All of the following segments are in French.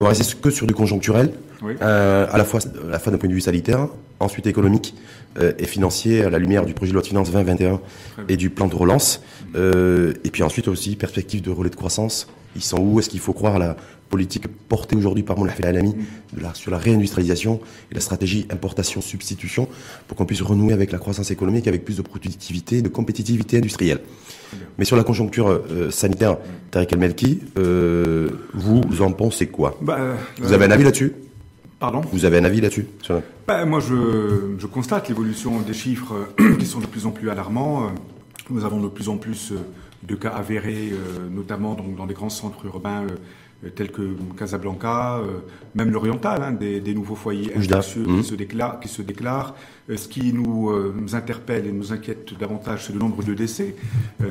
on va rester que sur du conjoncturel, euh, à la fois à la fois d'un point de vue sanitaire, ensuite économique euh, et financier à la lumière du projet de loi de finances 2021 et du plan de relance, euh, et puis ensuite aussi perspective de relais de croissance. Ils sont où? Est-ce qu'il faut croire à la politique portée aujourd'hui par Moulaf El Alami sur la réindustrialisation et la stratégie importation-substitution pour qu'on puisse renouer avec la croissance économique avec plus de productivité, de compétitivité industrielle. Mais sur la conjoncture euh, sanitaire, Tariq El Melki, euh, vous en pensez quoi? Bah, Vous avez un avis là-dessus? Pardon? Vous avez un avis là-dessus? Bah, Moi, je, constate l'évolution des chiffres qui sont de plus en plus alarmants. Nous avons de plus en plus de cas avérés, notamment donc, dans les grands centres urbains euh, tels que Casablanca, euh, même l'oriental, hein, des, nouveaux foyers infectieux qui, mmh. se déclarent, qui se déclarent. Euh, ce qui nous, interpelle et nous inquiète davantage, c'est le nombre de décès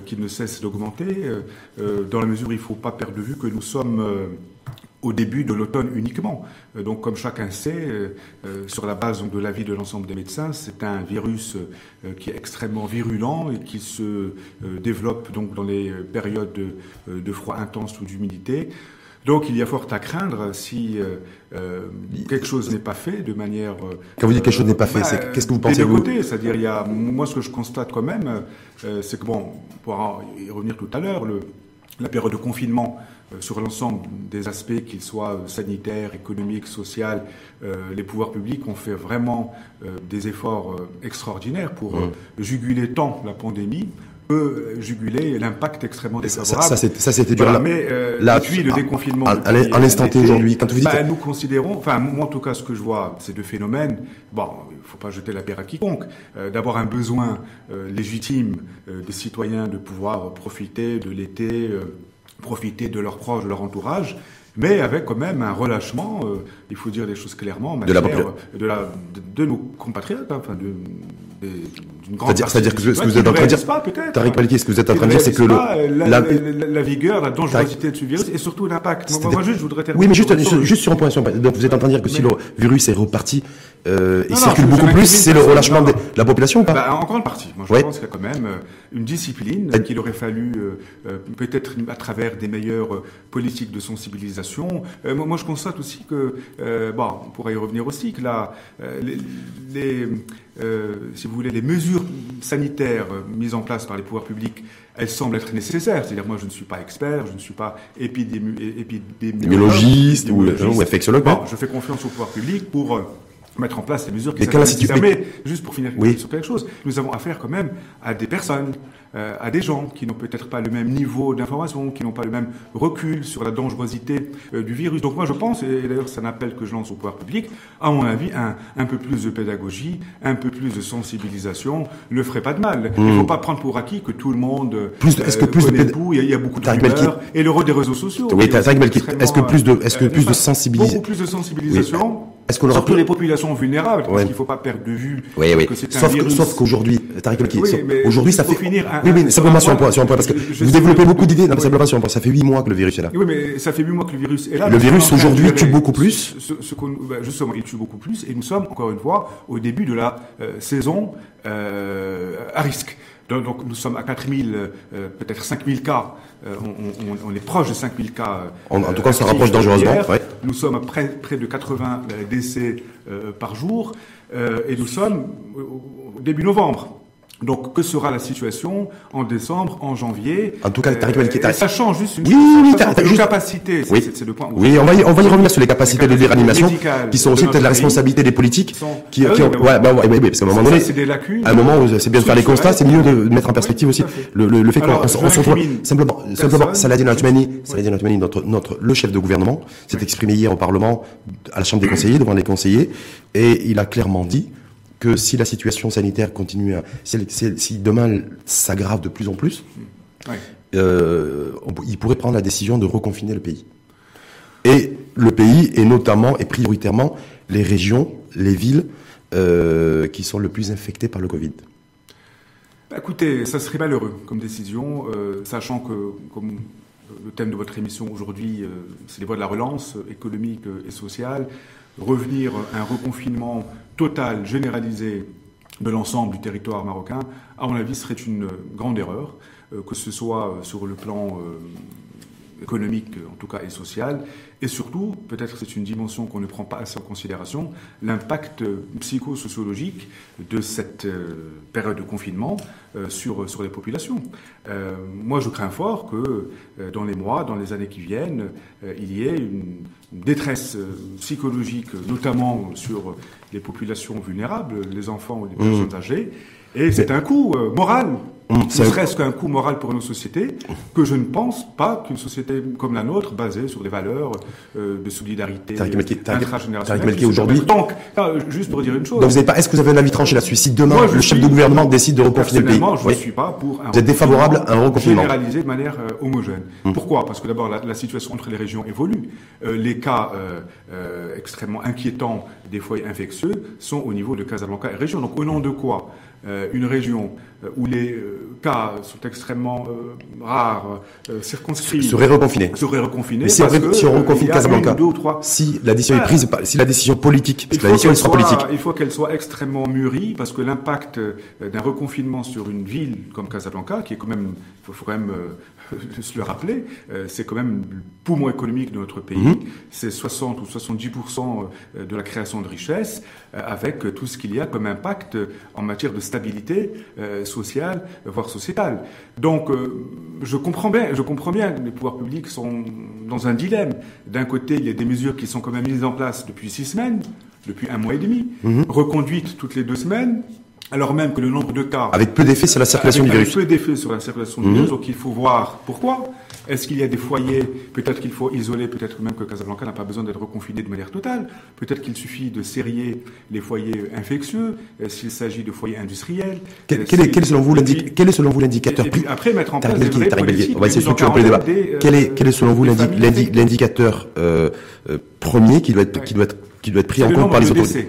qui ne cesse d'augmenter, dans la mesure où il ne faut pas perdre de vue que nous sommes au début de l'automne uniquement. Donc, comme chacun sait, sur la base de l'avis de l'ensemble des médecins, c'est un virus qui est extrêmement virulent et qui se développe donc dans les périodes de froid intense ou d'humidité. Donc il y a fort à craindre si euh, euh, quelque chose n'est pas fait de manière. Euh, quand vous dites quelque chose n'est pas fait, c'est qu'est-ce que vous pensez vous C'est-à-dire, il y a moi ce que je constate quand même, c'est que bon, pour y revenir tout à l'heure, la période de confinement sur l'ensemble des aspects, qu'ils soient sanitaires, économiques, sociaux, les pouvoirs publics ont fait vraiment des efforts extraordinaires pour mmh. juguler tant la pandémie peut juguler l'impact extrêmement défavorable. Ça, ça c'était dur. Voilà, mais euh, depuis le déconfinement, à, l'instant T aujourd'hui, quand vous dites, bah, nous considérons, enfin moi en tout cas, ce que je vois, ces deux phénomènes. Bon, il faut pas jeter la pierre à quiconque. Euh, D'avoir un besoin euh, légitime euh, des citoyens de pouvoir profiter de l'été, euh, profiter de leurs proches, de leur entourage mais avec quand même un relâchement, euh, il faut dire les choses clairement, de, la, de, la, de, nos compatriotes, hein, enfin de, d'une grande C'est-à-dire que ce que vous êtes en train de dire, Tariq Maliki, ce que vous êtes en train de dire, c'est que le, la, la, la, vigueur, la dangerosité de ce virus et surtout l'impact. Moi, juste, je voudrais terminer. Oui, mais juste, juste sur un point. Donc, vous êtes en train de dire que si le virus est reparti euh, et circule beaucoup plus, c'est le relâchement de la population ou pas bah, En grande partie. Moi, je pense qu'il y a quand même euh, une discipline qu'il aurait fallu, euh, peut-être à travers des meilleures politiques de sensibilisation. moi, je constate aussi que, bon, on pourrait y revenir aussi, que là, les euh, si vous voulez, les mesures sanitaires euh, mises en place par les pouvoirs publics, elles semblent être nécessaires. C'est-à-dire, moi, je ne suis pas expert, je ne suis pas épidémiologiste ou, ou infectiologue. je fais confiance aux pouvoirs publics pour euh, mettre en place les mesures qui sont Mais juste pour finir sur quelque chose, nous avons affaire quand même à des personnes, à des gens qui n'ont peut-être pas le même niveau d'information, qui n'ont pas le même recul sur la dangerosité euh, du virus. Donc moi je pense, et d'ailleurs c'est un appel que je lance au pouvoir public, à mon avis, un, un peu plus de pédagogie, un peu plus de sensibilisation ne ferait pas de mal. Il ne faut hmm. pas prendre pour acquis que tout le monde plus, est-ce que plus de il, y a, il y a beaucoup de rumeurs, et le rôle des réseaux sociaux. Oui, est-ce que plus de, est-ce que plus de sensibilisation, beaucoup plus de sensibilisation. Est-ce qu'on Surtout les populations vulnérables, parce qu'il ne faut pas perdre de vue oui, oui. que c'est un sauf virus. sauf qu'aujourd'hui, Tariq oui, aujourd'hui ça fait. Finir un, oui, mais simplement sur un point, sur un point, parce que vous développez beaucoup d'idées. Non, simplement sur un point. Ça fait huit mois que le virus est là. Oui, mais ça fait huit mois que le virus est là. Le virus aujourd'hui tue beaucoup plus. Ce, ce, ben, justement, il tue beaucoup plus, et nous sommes encore une fois au début de la euh, saison euh, à risque. Donc, nous sommes à 4000, euh, peut-être 5000 cas. Euh, on, on, on, est proche de 5000 cas. en, tout cas, ça rapproche dangereusement. Ouais. Nous sommes à près, près de 80 décès par jour. et nous sommes au début novembre. Donc, que sera la situation en décembre, en janvier? En tout cas, euh, ça change juste une oui, oui, oui, capacité. Oui, c'est le point. Oui, on va y, on va y revenir sur les capacités de réanimation, qui sont aussi peut-être la responsabilité des politiques, qui, ah qui ont, ouais, bah, ouais, parce qu'à un moment donné. À un moment c'est bien de faire les constats, c'est mieux de mettre en perspective aussi le, le, le fait qu'on se retrouve simplement, simplement, Saladin Altmani, Saladin notre, notre, le chef de gouvernement, s'est exprimé hier au Parlement, à la Chambre des conseillers, devant les conseillers, et il a clairement dit que si la situation sanitaire continue, à, si, demain s'aggrave de plus en plus, euh, il pourrait prendre la décision de reconfiner le pays. Et le pays, et notamment et prioritairement les régions, les villes euh, qui sont le plus infectées par le Covid. Bah, écoutez, ça serait malheureux comme décision, euh, sachant que, comme le thème de votre émission aujourd'hui, c'est les voies de la relance économique et sociale. Revenir à un reconfinement total, généralisé de l'ensemble du territoire marocain, à mon avis, serait une grande erreur, euh, que ce soit sur le plan euh, économique en tout cas et sociale, et surtout, peut-être c'est une dimension qu'on ne prend pas assez en considération, l'impact psychosociologique de cette euh, période de confinement euh, sur, sur les populations. Euh, moi, je crains fort que dans les mois, dans les années qui viennent, il y ait une détresse psychologique, notamment sur les populations vulnérables, les enfants ou les mmh. personnes âgées, et c'est un coût moral ne serait-ce qu'un coût moral pour nos sociétés, que je ne pense pas qu'une société comme la nôtre, basée sur des valeurs euh, de solidarité intragénérationnelle... aujourd'hui... Donc, juste pour dire une chose... Donc vous pas... Est-ce que vous avez un avis tranché là-dessus Si demain, le chef de gouvernement décide de reconfiner le pays... je ne suis pas pour un... Vous êtes défavorable à un reconfinement Généralisé de manière euh, homogène. Hum. Pourquoi? Parce que d'abord, la, situation entre les régions évolue. Euh, les cas extrêmement inquiétants des foyers infectieux sont au niveau de Casablanca et région. Donc au nom de quoi? Une région où les cas sont extrêmement euh, rares, euh, circonscrits, seraient reconfinés. Seraient reconfinés. Mais si, on reconfine Casablanca, si la décision est prise, si la décision politique, il la décision sera politique. Il faut qu'elle soit extrêmement mûrie, parce que l'impact euh, d'un reconfinement sur une ville comme Casablanca, qui est quand même, il faut, quand même se le rappeler, c'est quand même le poumon économique de notre pays. Mhm. C'est 60 ou 70% de la création de richesses, avec tout ce qu'il y a comme impact en matière de stabilité sociale, voire sociétale. Donc, euh, je comprends bien, je comprends bien que les pouvoirs publics sont dans un dilemme. D'un côté, il y a des mesures qui sont quand même mises en place depuis six semaines, depuis un mois et demi, mhm. reconduites toutes les deux semaines, alors même que le nombre de cas... Avec peu d'effet sur la circulation du virus. Avec peu d'effet sur la circulation du virus, donc il faut voir pourquoi. Est-ce qu'il y a des foyers Peut-être qu'il faut isoler, peut-être même que Casablanca n'a pas besoin d'être reconfiné de manière totale. Peut-être qu'il suffit de serrer les foyers infectieux, s'il s'agit de foyers industriels? Quel, est, selon vous l'indicateur Après, mettre en place On va essayer de structurer le débat. Quel est, quel est selon vous l'indicateur euh, euh, premier qui doit être, qui doit être, qui doit être pris en compte par les autorités?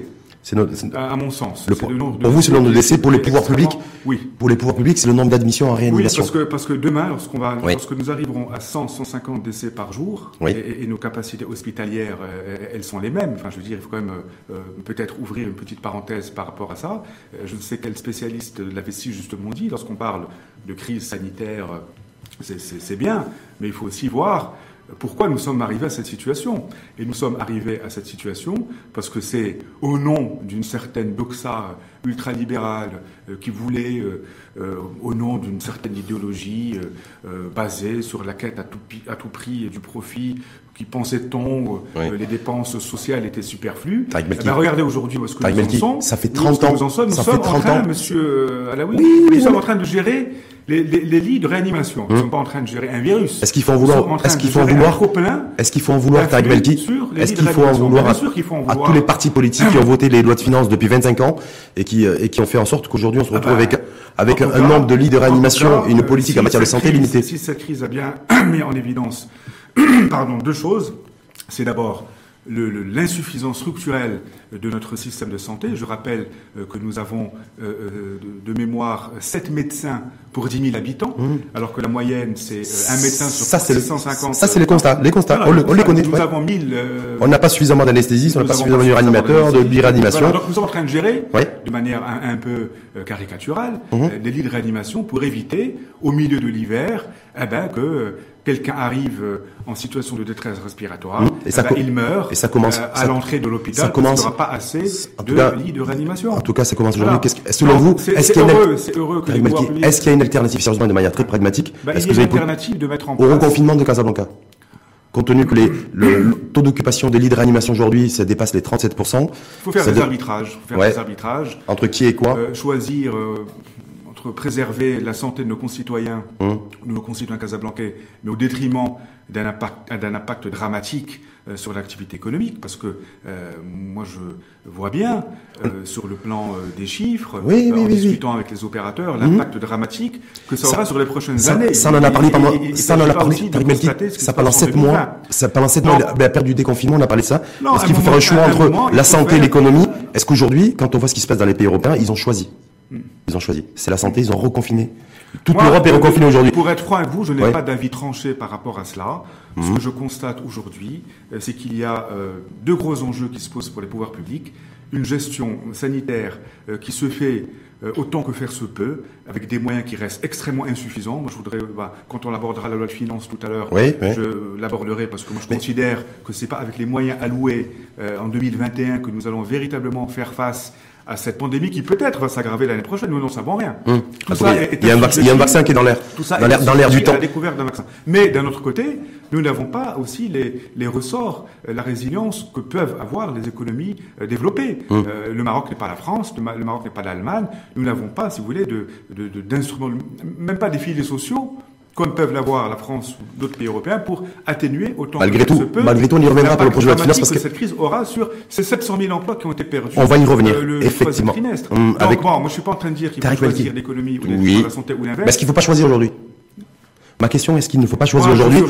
À, mon sens. pour vous, c'est le nombre de décès. Pour les pouvoirs publics, oui. Pour les pouvoirs publics, c'est le nombre d'admissions en réanimation. Oui, parce que, parce que demain, lorsqu'on va, lorsque nous arriverons à 100, 150 décès par jour, et, nos capacités hospitalières, euh, elles sont les mêmes. Enfin, je veux dire, il faut quand même euh, peut-être ouvrir une petite parenthèse par rapport à ça. Euh, je ne sais quel spécialiste l'avait si justement dit. Lorsqu'on parle de crise sanitaire, c'est bien, mais il faut aussi voir pourquoi nous sommes arrivés à cette situation? Et nous sommes arrivés à cette situation parce que c'est au nom d'une certaine doxa ultralibérale euh, qui voulait, euh, euh, au nom d'une certaine idéologie basée sur la quête à tout, à tout prix du profit, qui pensait-on que les dépenses sociales étaient superflues? Eh ben, regardez aujourd'hui où est-ce que nous en sommes. Ça fait 30 ans. Nous en sommes, nous ça sommes fait 30 en train, ans. monsieur Alaoui, nous sommes en train de gérer les, les, lits de réanimation. Ils ne hum. sont pas en train de gérer un virus. Est-ce qu'il faut en vouloir Est-ce qu'il faut en vouloir Est-ce qu'il faut en vouloir Est-ce qu'il faut en vouloir à, tous les partis politiques qui ont voté les lois de finances depuis 25 ans et qui euh, et qui ont fait en sorte qu'aujourd'hui on se retrouve ah bah, avec avec un, nombre de lits de réanimation et une politique en matière de santé limitée. Si cette crise a bien mis en évidence pardon deux choses, c'est d'abord l'insuffisance structurelle de notre système de santé. Je rappelle euh, que nous avons euh, euh, de, mémoire 7 médecins pour 10 000 habitants, mmh. alors que la moyenne c'est un médecin sur ça, 650. ça c'est les constats, les constats. on, les connaît. Nous avons 1000. on n'a pas suffisamment d'anesthésistes, on n'a pas suffisamment de réanimateurs, de biréanimation. donc nous sommes en train de gérer, de manière un, peu caricaturale, mmh. des lits de réanimation pour éviter, au milieu de l'hiver, eh ben, que quelqu'un arrive euh, en situation de détresse respiratoire, mmh. et ça eh ben, il meurt et ça commence, euh, à l'entrée de l'hôpital ça commence, il n'y aura pas assez de lits de réanimation. En tout cas, ça commence aujourd'hui. selon vous, est-ce qu'il y, a est qu'il y a une alternative, sérieusement, de manière très pragmatique bah, est-ce que vous avez une alternative de mettre en place... Au reconfinement de Casablanca Compte tenu que les, le, taux d'occupation des lits de réanimation aujourd'hui, ça dépasse les 37%. Il faut faire des arbitrages. Faut faire des arbitrages. Entre qui et quoi euh, Choisir préserver la santé de nos concitoyens, hum. de nos concitoyens casablancais, mais au détriment d'un impact, d'un impact dramatique euh, sur l'activité économique, parce que euh, moi je vois bien euh, sur le plan des chiffres, en discutant avec les opérateurs, hum. l'impact dramatique que ça aura sur les prochaines années. Ça en a parlé pendant, ça en a parlé, ça pendant sept mois, ça pendant sept mois, la période du déconfinement, on a parlé de ça. Est-ce qu'il faut faire un choix entre la santé et l'économie? Est-ce qu'aujourd'hui, quand on voit ce qui se passe dans les pays européens, ils ont choisi? Ils ont choisi. C'est la santé, ils ont reconfiné. Toute l'Europe est reconfinée aujourd'hui. Pour être franc avec vous, je n'ai pas d'avis tranché par rapport à cela. Ce mhm. que je constate aujourd'hui, euh, c'est qu'il y a euh, deux gros enjeux qui se posent pour les pouvoirs publics. une gestion sanitaire qui se fait autant que faire se peut, avec des moyens qui restent extrêmement insuffisants. Moi, je voudrais, bah, quand on abordera la loi de finances tout à l'heure, je l'aborderai parce que moi, je considère que c'est pas avec les moyens alloués en 2021 que nous allons véritablement faire face à cette pandémie qui peut-être va s'aggraver l'année prochaine. Nous n'en savons rien. Hum. il, y a un vaccin, qui est dans l'air, dans l'air du temps. La découverte d'un vaccin. Mais d'un autre côté, nous n'avons pas aussi les, les ressorts, euh, la résilience que peuvent avoir les économies euh, développées. Hum. Euh, le Maroc n'est pas la France, le, Maroc n'est pas l'Allemagne. Nous n'avons pas, si vous voulez, d'instruments, de, de, même pas des filets sociaux comme peuvent l'avoir la France ou d'autres pays européens, pour atténuer autant malgré que tout, se peut. Malgré tout, on y reviendra pour le projet de finance parce que, cette crise aura sur ces 700 000 emplois qui ont été perdus. On va y revenir, euh, le effectivement. Trimestre. Hum, Donc, bon, moi, je suis pas en train de dire qu'il faut choisir l'économie ou oui. la santé ou l'inverse. Mais est-ce qu'il ne faut pas choisir aujourd'hui Ma question est-ce qu'il ne faut pas choisir aujourd'hui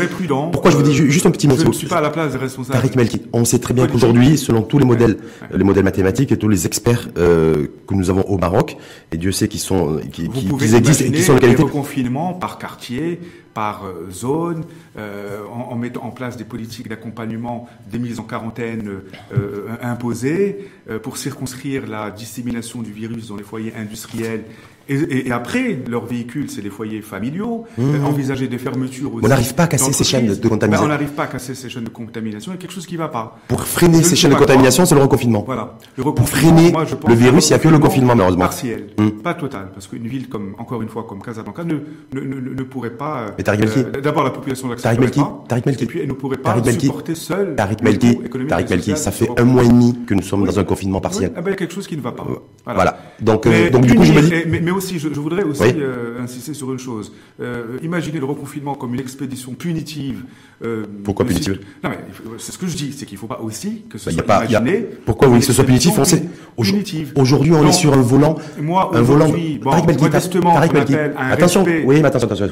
Pourquoi je vous dis juste un petit mot Je ne suis pas à la place des responsables. Tariq Melki, on sait très bien qu'aujourd'hui, selon tous les modèles, les modèles mathématiques et tous les experts euh, que nous avons au Maroc, et Dieu sait qu'ils sont, qui, qui, qui existent et qui sont de qualité. confinement par quartier, par euh, zone, euh, en, en, mettant en place des politiques d'accompagnement des mises en quarantaine euh, imposées euh, pour circonscrire la dissémination du virus dans les foyers industriels et, et, après, leur véhicule, c'est les foyers familiaux. Mmh. Envisager des fermetures aussi. On n'arrive pas à casser ces chaînes de contamination. Ben, on n'arrive pas à casser ces chaînes de contamination. Il y a quelque chose qui ne va pas. Pour freiner ces chaînes de contamination, c'est le reconfinement. Voilà. Le reconfinement, Pour freiner moi, le virus, il n'y a que le confinement, malheureusement. Partiel, mmh. pas total. Parce qu'une ville comme, encore une fois, comme Casablanca ne, ne, ne, ne pourrait pas. Mais Tariq Melki. Euh, D'abord, la population Tariq Melki. Tariq Melki. Et puis, elle ne pourrait pas supporter seule. Tariq Melki. Tariq Melki. Ça fait un mois et demi que nous sommes dans un confinement partiel. Ah ben, il y a quelque chose qui ne va pas. Voilà. Donc, donc, du coup, je me dis. Mais aussi, je voudrais aussi euh, insister sur une chose. Euh, imaginez le reconfinement comme une expédition punitive. Euh, Pourquoi punitive Non, mais c'est ce que je dis, c'est qu'il ne faut pas aussi que ce bah, soit pas, imaginé. Pourquoi oui, que ce soit punitif on sait, Aujourd'hui, on est sur un volant. Moi, un volant. Bon, modestement, on appelle un attention, respect, oui, mais attention, attention.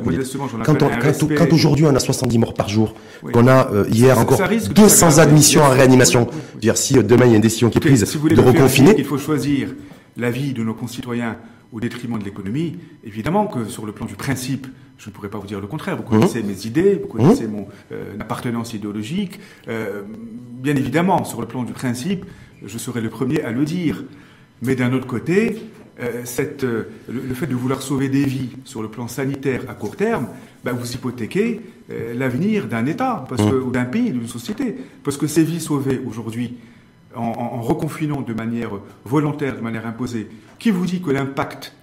Quand, on, quand, quand aujourd'hui on a 70 morts par jour, oui. qu'on a euh, hier encore 200 admissions en réanimation, dire si demain il y a une décision qui est prise de reconfiner, il faut choisir la vie de nos concitoyens au détriment de l'économie, évidemment que sur le plan du principe, je ne pourrais pas vous dire le contraire. Vous mmh. connaissez mes idées, vous connaissez mmh. mon euh, appartenance idéologique. Euh, bien évidemment, sur le plan du principe, je serai le premier à le dire. Mais d'un autre côté, euh, cette, le, le, fait de vouloir sauver des vies sur le plan sanitaire à court terme, bah, vous hypothéquez l'avenir d'un État parce mmh. ou d'un pays, d'une société. Parce que ces vies sauvées aujourd'hui, en, en, reconfinant de manière volontaire, de manière imposée, qui vous dit que l'impact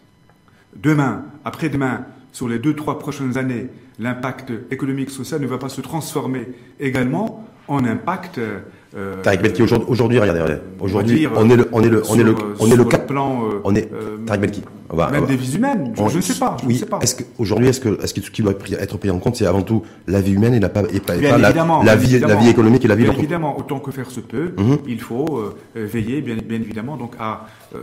demain, après-demain, sur les deux, trois prochaines années, l'impact économique, social ne va pas se transformer également en impact euh, Tariq Melki aujourd'hui, regardez, regardez. Aujourd'hui, on est le, on est le, on est le, on est le. Plan, on est Tariq Melki. Même des vies humaines. Je, ne sais pas. Je oui. ne sais pas. Est-ce que aujourd'hui, est-ce que, est-ce que ce qui doit être pris en compte, c'est avant tout la vie humaine et, la, et pas, et pas la, la, vie, la vie économique et la vie. Bien évidemment, autant que faire se peut, mm -hmm. il faut euh, veiller, bien, bien évidemment, donc à euh,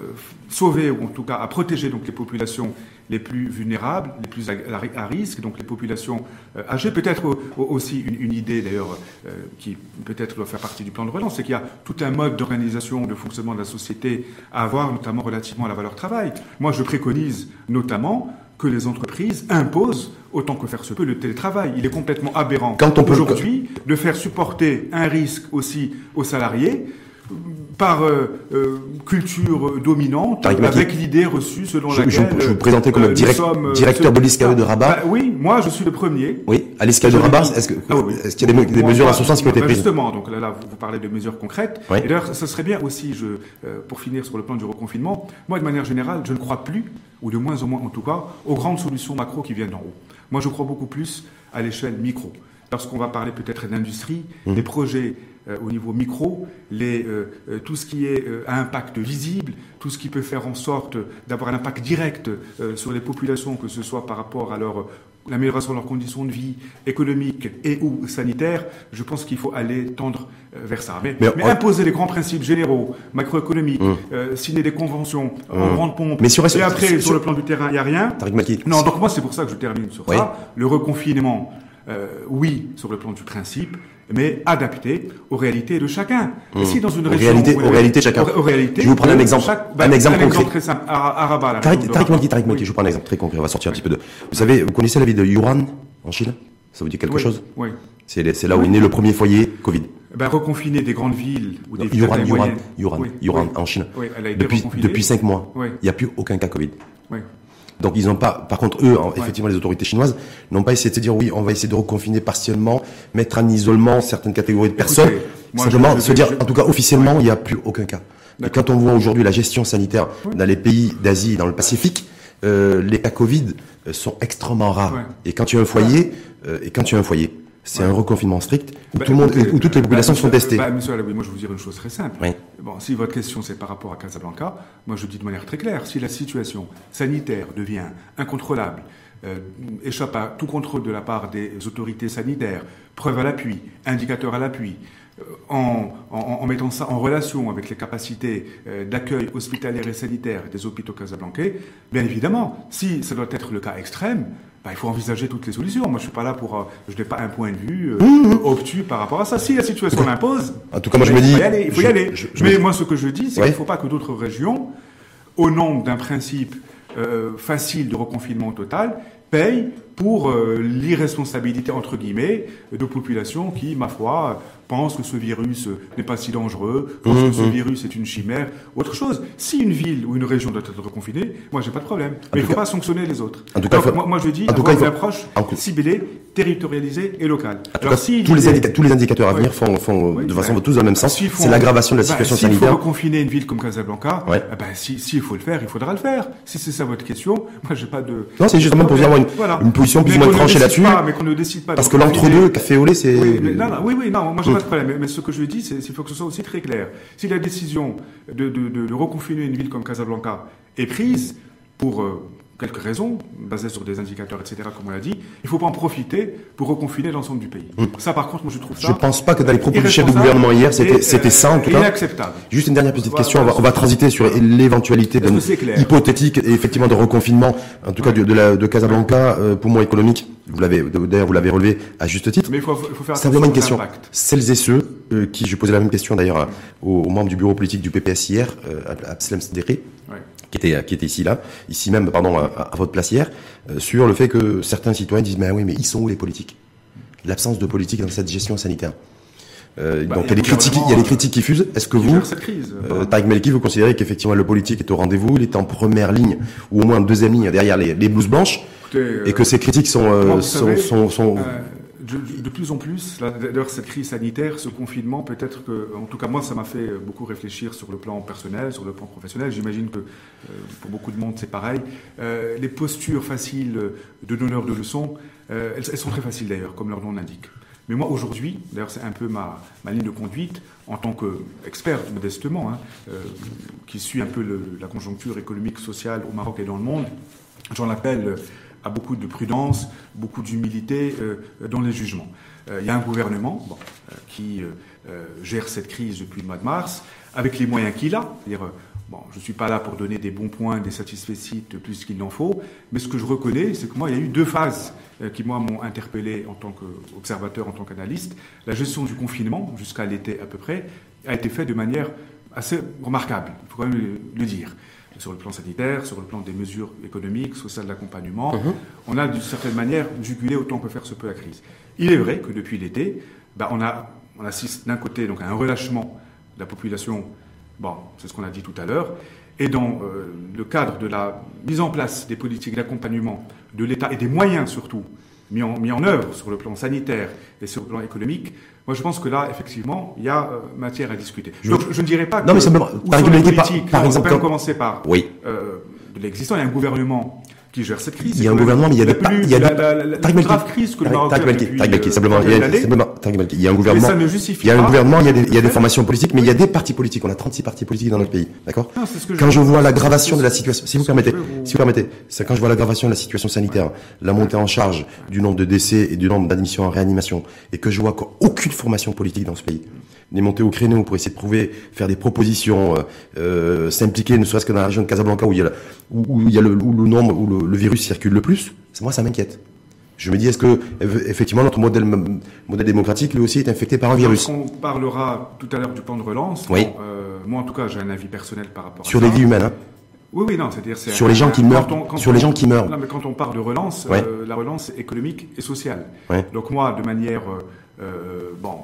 sauver ou en tout cas à protéger donc les populations les plus vulnérables, les plus à, risque, donc les populations euh, âgées. Peut-être aussi une, une idée d'ailleurs euh, qui peut-être doit faire partie du plan de relance, c'est qu'il y a tout un mode d'organisation, de fonctionnement de la société à avoir, notamment relativement à la valeur travail. Moi, je préconise notamment que les entreprises imposent autant que faire se peut le télétravail. Il est complètement aberrant aujourd'hui de faire supporter un risque aussi aux salariés par euh, euh, culture dominante, avec l'idée reçue selon je, laquelle... Je, je vous présentais comme euh, direct, sommes, directeur de l'ISCAE de Rabat. Bah, oui, moi je suis le premier. Oui, à l'ISCAE de Rabat, est-ce qu'il ah, oui. est qu'il y a des, des mesures à ce sens qui ont été prises Justement, donc là, là vous, vous, parlez de mesures concrètes. Oui. Et d'ailleurs, ce serait bien aussi, je, euh, pour finir sur le plan du reconfinement, moi de manière générale, je ne crois plus, ou de moins en moins en tout cas, aux grandes solutions macro qui viennent d'en haut. Moi je crois beaucoup plus à l'échelle micro. Lorsqu'on va parler peut-être d'industrie, mmh. des projets euh, au niveau micro, les, euh, euh, tout ce qui est à impact visible, tout ce qui peut faire en sorte d'avoir un impact direct sur les populations, que ce soit par rapport à leur l'amélioration de leurs conditions de vie économiques et ou sanitaires, je pense qu'il faut aller tendre vers ça. Mais, mais, mais imposer les grands principes généraux, macroéconomiques, hum. euh, signer des conventions hum. en grande pompe, mais sur, et après, sur, sur, le plan du terrain, il n'y a rien. Non, donc moi, c'est pour ça que je termine sur oui. ça. Le reconfinement, euh, oui, sur le plan du principe, mais adapté aux réalités de chacun. Mmh. Si dans une région, réalité, aux réalités chacun. Aux, réalités, je vais vous prendre un exemple, chaque, bah, un exemple un concret. très simple. Arabat, Tariq je vous prends un exemple très concret. On va sortir un petit peu de. Vous savez, vous connaissez la ville de Yuran en Chine? Ça vous dit quelque oui, chose? Oui. C'est là où est né le premier foyer Covid. ben, Reconfiner des grandes villes ou des villes moyennes. Il y aura, en Chine. depuis, depuis cinq mois, il n'y a plus aucun cas Covid. Donc ils n'ont pas, par contre eux, effectivement les autorités chinoises n'ont pas essayé de se dire oui, on va essayer de reconfiner partiellement, mettre en isolement certaines catégories de personnes. Simplement se dire, en tout cas officiellement, il n'y a plus aucun cas. Et quand on voit aujourd'hui la gestion sanitaire dans les pays d'Asie, dans le Pacifique, euh, les cas Covid euh, sont extrêmement rares. Et quand tu as un foyer, euh, et quand tu as un foyer, c'est un reconfinement strict où, bah, tout le monde, où toutes les bah, populations sont testées. Bah, monsieur Alaoui, moi je vais vous dire une chose très simple. Bon, si votre question c'est par rapport à Casablanca, moi je dis de manière très claire, si la situation sanitaire devient incontrôlable, euh, échappe à tout contrôle de la part des autorités sanitaires, preuve à l'appui, indicateur à l'appui, euh, en, mettant ça en relation avec les capacités euh, d'accueil hospitalière et sanitaire des hôpitaux casablancais, bien évidemment, si ça doit être le cas extrême, bah, il faut envisager toutes les solutions. Moi, je suis pas là pour, je n'ai pas un point de vue mmh. obtus par rapport à ça. Si la situation l'impose, en tout cas, moi je me dis, il faut y aller. Mais moi, ce que je dis, c'est qu'il ne faut pas que d'autres régions, au nom d'un principe euh, facile de reconfinement total paye pour euh, l'irresponsabilité, entre guillemets, de populations qui, ma foi, pensent que ce virus n'est pas si dangereux, pensent que ce mmh, mmh. virus est une chimère, autre chose. Si une ville ou une région doit être reconfinée, moi, j'ai pas de problème. Mais il ne faut pas sanctionner les autres. En tout cas, moi, je dis, avoir une approche ciblée, territorialisée et locale. Alors, si tous, les tous les indicateurs à venir font, font de façon tous dans le même sens. c'est l'aggravation de la bah, situation sanitaire. S'il faut reconfiner une ville comme Casablanca, eh ben, s'il si, faut le faire, il faudra le faire. Si c'est ça votre question, moi, j'ai pas de... Non, c'est justement pour avoir une, une position plus ou moins tranchée là-dessus. Mais qu'on ne décide pas. Parce que l'entre-deux, café au lait, c'est... Oui, oui, non, moi, j'ai pas de problème. Mais ce que je dis, c'est qu'il faut que ce soit aussi très clair. Si la décision de, de, de, reconfiner une ville comme Casablanca est prise pour euh, quelques raisons, basées sur des indicateurs, etc., comme on l'a dit, il ne faut pas en profiter pour reconfiner l'ensemble du pays. Mmh. Ça, par contre, moi, je trouve ça. Je ne pense pas que dans les propos du chef du gouvernement hier, c'était, ça, en tout cas. Inacceptable. Juste une dernière petite question. On va, on va, transiter sur l'éventualité hypothétique, effectivement, de reconfinement, en tout cas, de, de, la, de Casablanca, euh, poumon économique. Vous l'avez, d'ailleurs, vous l'avez relevé à juste titre. Mais il faut, faut faire Simplement une question. Celles et ceux, euh, qui, je posais la même question d'ailleurs aux, membres du bureau politique du PPS hier, euh, Abslem Sderi, qui était qui était ici là, ici même pardon à, votre place hier, euh, sur le fait que certains citoyens disent mais oui mais ils sont où les politiques? L'absence de politique dans cette gestion sanitaire. Euh, bah, donc il y a des critiques, il y a des critiques qui fusent. Est-ce que vous, euh, Tariq Melki, vous considérez qu'effectivement le politique est au rendez-vous, il est en première ligne ou au moins en deuxième ligne derrière les, les blouses blanches, euh, et que ces critiques sont euh, sont, sont, sont de, plus en plus, d'ailleurs cette crise sanitaire, ce confinement, peut-être que, en tout cas moi, ça m'a fait beaucoup réfléchir sur le plan personnel, sur le plan professionnel. J'imagine que euh, pour beaucoup de monde c'est pareil. Euh, les postures faciles de donneurs de leçons, euh, elles, sont très faciles d'ailleurs, comme leur nom l'indique. Mais moi aujourd'hui, d'ailleurs c'est un peu ma, ligne de conduite, en tant qu'expert modestement, hein, qui suit un peu la conjoncture économique, sociale au Maroc et dans le monde, j'en appelle à beaucoup de prudence, beaucoup d'humilité euh, dans les jugements. Euh, il y a un gouvernement euh, qui gère cette crise depuis le mois de mars, avec les moyens qu'il a. Je ne suis pas là pour donner des bons points, des satisfaits plus qu'il n'en faut, mais ce que je reconnais, c'est que moi, il y a eu deux phases qui, m'ont interpellé en tant qu'observateur, en tant qu'analyste. La gestion du confinement, jusqu'à l'été à peu près, a été faite de manière assez remarquable, il faut quand même le dire sur le plan sanitaire, sur le plan des mesures économiques, sociales d'accompagnement. Mhm. On a d'une certaine manière jugulé autant que faire se peut la crise. Il est vrai que depuis l'été, bah, on, a, on assiste d'un côté donc, à un relâchement de la population, bon, c'est ce qu'on a dit tout à l'heure, et dans euh, le cadre de la mise en place des politiques d'accompagnement de l'État et des moyens surtout mis en, mis en œuvre sur le plan sanitaire et sur le plan économique, moi, je pense que là, effectivement, il y a euh, matière à discuter. Je... Donc, je ne dirais pas que... Non, mais simplement, par, par, exemple... On peut commencer par... Oui. Euh, de l'existant, il y a un gouvernement qui gère cette crise. Il y a un gouvernement, mais il y a des, il y a la, la, la, la grave crise que le Maroc a depuis simplement, il y a, il y a un gouvernement, ça ne justifie il y a un gouvernement, il y a des, il y a des formations politiques, mais il y a des partis politiques. On a 36 partis politiques dans notre pays, d'accord Quand je vois l'aggravation de la situation, si vous permettez, si vous permettez, c'est quand je vois l'aggravation de la situation sanitaire, la montée en charge du nombre de décès et du nombre d'admissions en réanimation, et que je vois qu'aucune formation politique dans ce pays n'est monté au créneau pour essayer de prouver, faire des propositions, euh, euh, s'impliquer, ne serait-ce que dans la région de Casablanca où il y a, où, il y a le, où le nombre, où le, virus circule le plus, moi ça m'inquiète. Je me dis, est-ce que effectivement notre modèle, modèle démocratique lui aussi est infecté par un virus? On parlera tout à l'heure du plan de relance. Oui. euh, moi en tout cas j'ai un avis personnel par rapport sur à les vies humaines. Hein. Oui, oui, non, c'est-à-dire sur les gens qui meurent. sur les gens qui meurent. Non, mais quand on parle de relance, euh, la relance économique et sociale. Donc moi, de manière, euh, bon,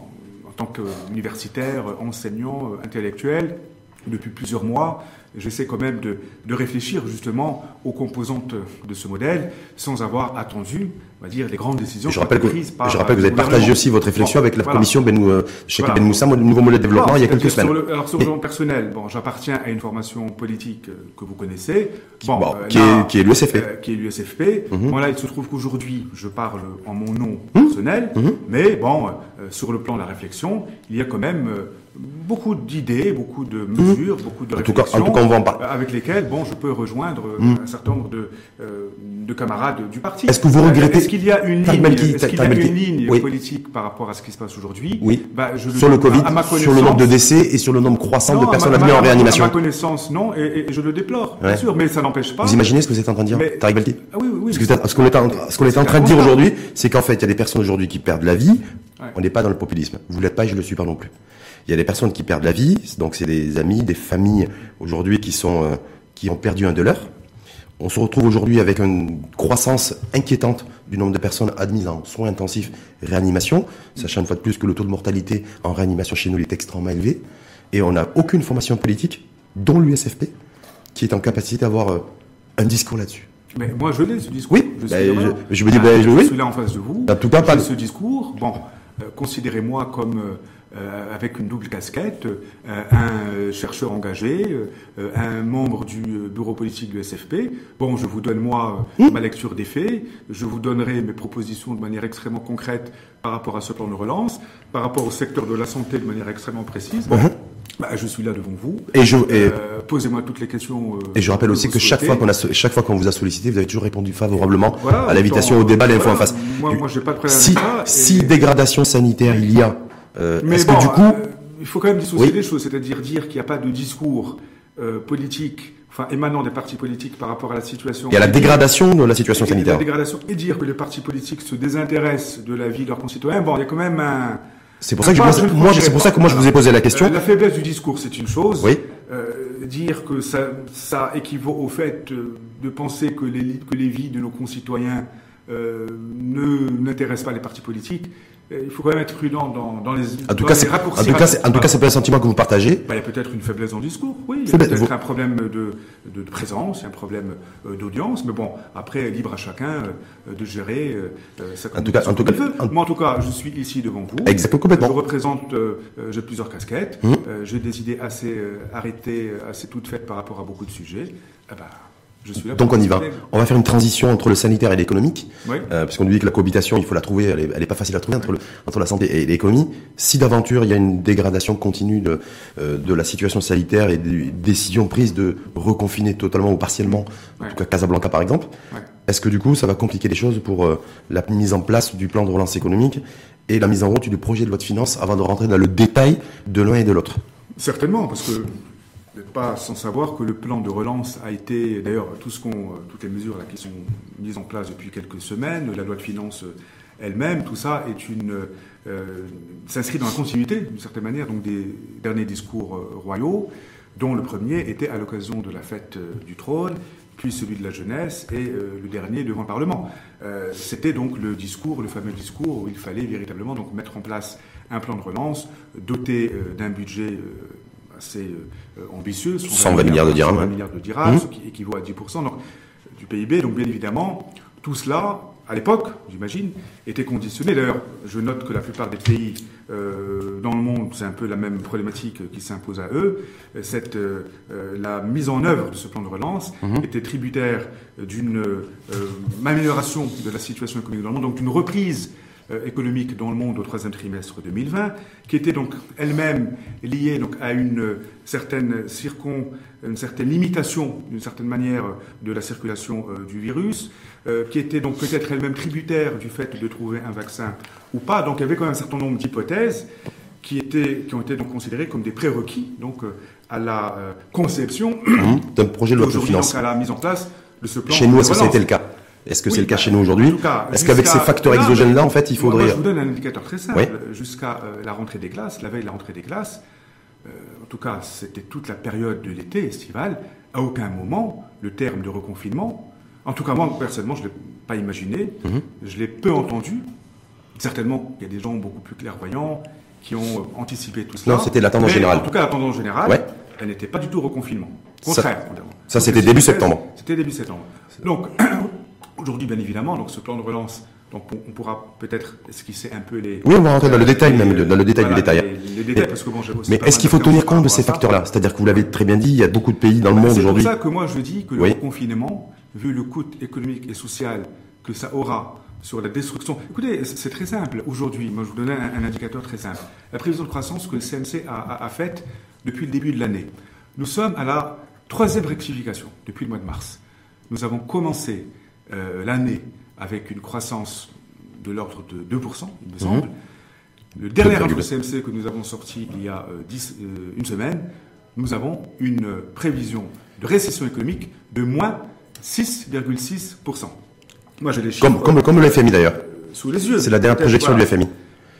tant qu'universitaire, enseignant, intellectuel, depuis plusieurs mois, j'essaie quand même de, de, réfléchir justement aux composantes de ce modèle sans avoir attendu, on va dire, les grandes décisions je rappelle prises par Je rappelle que vous avez partagé aussi votre réflexion avec la commission Ben, euh, Ben Moussa, nouveau modèle de développement, il y a quelques semaines. Sur le, alors sur le plan personnel, bon, j'appartiens à une formation politique euh, que vous connaissez, bon, euh, qui, est, qui est l'USFP. Euh, qui est l'USFP. Mhm. Bon là, il se trouve qu'aujourd'hui, je parle en mon nom mhm. personnel, mhm. mais bon, sur le plan de la réflexion, il y a quand même beaucoup d'idées, beaucoup de mesures, beaucoup de réflexions, en tout cas, on va en avec lesquelles, bon, je peux rejoindre un certain nombre de, de camarades du parti. Est-ce que vous regrettez Est-ce qu'il y a une ligne, est-ce qu'il y a une ligne politique par rapport à ce qui se passe aujourd'hui? Oui. Bah, je sur le Covid, sur le nombre de décès et sur le nombre croissant de personnes admises en réanimation. À ma connaissance, non, et, je le déplore, bien sûr, mais ça n'empêche pas. Vous imaginez ce que vous êtes en train de dire, Tariq Balti ah oui, oui. Ce qu'on est, en, ce qu'on est en train de dire aujourd'hui, c'est qu'en fait, il y a des personnes aujourd'hui qui perdent la vie. On n'est pas dans le populisme. Vous l'êtes pas et je le suis pas non plus. Il y a des personnes qui perdent la vie, donc c'est des amis, des familles aujourd'hui qui sont euh, qui ont perdu un de leurs. On se retrouve aujourd'hui avec une croissance inquiétante du nombre de personnes admises en soins intensifs, réanimation, sachant une fois de plus que le taux de mortalité en réanimation chez nous est extrêmement élevé, et on n'a aucune formation politique, dont l'USFP, qui est en capacité d'avoir euh, un discours là-dessus. Mais moi, je l'ai, ce discours. Oui, je, ben, je, me dis, ben, je, suis là en face de vous. En tout cas, pas ce discours. Bon, considérez-moi comme euh, euh, avec une double casquette, euh, un chercheur engagé, euh, un membre du bureau politique du SFP. Bon, je vous donne moi mmh. ma lecture des faits, je vous donnerai mes propositions de manière extrêmement concrète par rapport à ce plan de relance, par rapport au secteur de la santé de manière extrêmement précise. Mmh. Bah, je suis là devant vous. Et je posez-moi toutes les questions. et je rappelle aussi que chaque fois qu'on a chaque fois qu'on vous a sollicité, vous avez toujours répondu favorablement à l'invitation au débat, l'info en face. Moi, moi, j'ai pas de problème si, dégradation sanitaire il y a euh, Mais bon, du coup, euh, il faut quand même dissocier les choses, c'est-à-dire dire qu'il n'y a pas de discours euh, politique, enfin émanant des partis politiques par rapport à la situation. Il y a la dégradation de la situation sanitaire. La dégradation et dire que les partis politiques se désintéressent de la vie de leurs concitoyens. Bon, il y a quand même un. C'est pour ça que je, moi, c'est pour ça que moi je vous ai posé la question. la faiblesse du discours, c'est une chose. Oui. dire que ça, ça équivaut au fait de penser que les, que les vies de nos concitoyens ne n'intéressent pas les partis politiques, il faut quand même être prudent dans, dans les, en tout cas, En tout cas, c'est, en tout cas, c'est pas un sentiment que vous partagez. Bah, il y a peut-être une faiblesse dans le discours, oui. Il y a peut-être un problème de, de, présence, un problème euh, d'audience, mais bon, après, libre à chacun euh, de gérer euh, sa en tout cas, en tout cas, Moi, en tout cas, je suis ici devant vous. Exactement, complètement. Je représente, j'ai plusieurs casquettes, mmh. j'ai des idées assez arrêtées, assez toutes faites par rapport à beaucoup de sujets. Donc on y va. On va faire une transition entre le sanitaire et l'économique, oui. euh, parce qu'on dit que la cohabitation, il faut la trouver, elle est, elle est pas facile à trouver entre, le, entre la santé et l'économie. Si d'aventure il y a une dégradation continue de, euh, de la situation sanitaire et des décisions prises de reconfiner totalement ou partiellement, en tout cas Casablanca par exemple, est-ce que du coup ça va compliquer les choses pour euh, la mise en place du plan de relance économique et la mise en route du projet de loi de finances avant de rentrer dans le détail de l'un et de l'autre? Certainement, parce que pas sans savoir que le plan de relance a été, d'ailleurs, tout ce qu'on, toutes les mesures qui sont mises en place depuis quelques semaines, la loi de finances elle-même, tout ça est une, euh, s'inscrit dans la continuité, d'une certaine manière, donc des derniers discours euh, royaux, dont le premier était à l'occasion de la fête euh, du trône, puis celui de la jeunesse et le dernier devant le Parlement. C'était donc le discours, le fameux discours où il fallait véritablement donc mettre en place un plan de relance doté d'un budget assez euh, ambitieux. 120 milliards de dirhams. 120 milliards de dirhams, ce qui équivaut à 10% donc, du PIB. Donc bien évidemment, tout cela, à l'époque, j'imagine, était conditionné. D'ailleurs, je note que la plupart des pays euh, dans le monde, c'est un peu la même problématique qui s'impose à eux. Cette, euh, la mise en œuvre de ce plan de relance mhm. était tributaire d'une amélioration de la situation économique dans le monde, donc d'une reprise économique dans le monde au troisième trimestre 2020, qui était donc elle-même liée donc à une certaine circon, une certaine limitation, d'une certaine manière, de la circulation euh, du virus, euh, qui était donc peut-être elle-même tributaire du fait de trouver un vaccin ou pas. Donc il y avait quand même un certain nombre d'hypothèses qui, étaient, qui ont été donc considérées comme des prérequis donc, à la conception d'un projet de loi de finances. à la mise en place de ce plan. Chez nous, est-ce que c'était le cas? Est-ce que c'est le cas chez nous aujourd'hui Est-ce qu'avec ces facteurs exogènes-là, en fait, il faudrait... Moi, je vous donne un indicateur très simple. Jusqu'à euh, la rentrée des classes, la veille de la rentrée des classes, euh, en tout cas, c'était toute la période de l'été estival, à aucun moment, le terme de reconfinement, en tout cas, moi, personnellement, je ne l'ai pas imaginé, mhm. je l'ai peu entendu. Certainement, il y a des gens beaucoup plus clairvoyants qui ont anticipé tout cela. Non, c'était la tendance générale. En tout cas, la tendance générale, elle n'était pas du tout reconfinement. Contraire. Ça, c'était début septembre. C'était début septembre. Donc, aujourd'hui, bien évidemment, donc ce plan de relance donc on, pourra peut-être esquisser un peu les. Oui, on va rentrer dans le détail même, dans le détail du détail. Les, détails, parce que bon, Mais est-ce qu'il faut tenir compte de ces facteurs-là? C'est-à-dire que vous l'avez très bien dit, il y a beaucoup de pays dans le monde aujourd'hui. C'est pour ça que moi je dis que le confinement, vu le coût économique et social que ça aura sur la destruction. Écoutez, c'est très simple. Aujourd'hui, moi je vous donne un, indicateur très simple. La prévision de croissance que le CNC a, a faite depuis le début de l'année. Nous sommes à la troisième rectification depuis le mois de mars. Nous avons commencé euh, l'année avec une croissance de l'ordre de 2%, il me semble. Mhm. Le dernier rapport CMC que nous avons sorti il y a euh, euh, une semaine, nous avons une prévision de récession économique de moins 6,6%. Moi, j'ai les chiffres. Comme, comme, le FMI d'ailleurs. sous les yeux. C'est la dernière projection du FMI.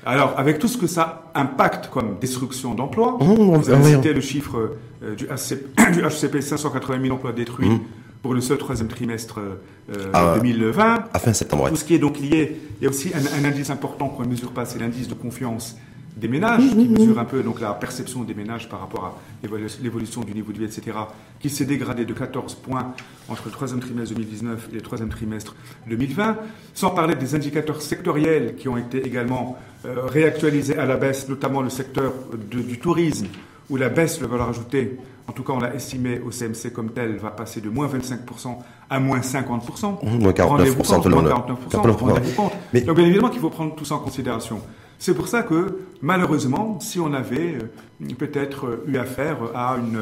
Alors, avec tout ce que ça impacte comme destruction d'emplois, mmh, vous avez cité le chiffre du, HCP, 580 000 emplois détruits. Mmh pour le seul troisième trimestre 2020. Euh, à fin septembre. Tout ce qui est donc lié, il y a aussi un, indice important qu'on ne mesure pas, c'est l'indice de confiance des ménages, qui mesure un peu donc la perception des ménages par rapport à l'évolution du niveau de vie, etc., qui s'est dégradé de 14 points entre le troisième trimestre 2019 et le troisième trimestre 2020, sans parler des indicateurs sectoriels qui ont été également euh, réactualisés à la baisse, notamment le secteur du tourisme, où la baisse de valeur ajoutée, en tout cas on l'a estimé au CMC comme tel, va passer de moins 25% à moins 50%. Mmh, moins 49% tout le monde. 49%, Mais... Donc bien évidemment qu'il faut prendre tout ça en considération. C'est pour ça que malheureusement, si on avait euh, peut-être eu affaire à une,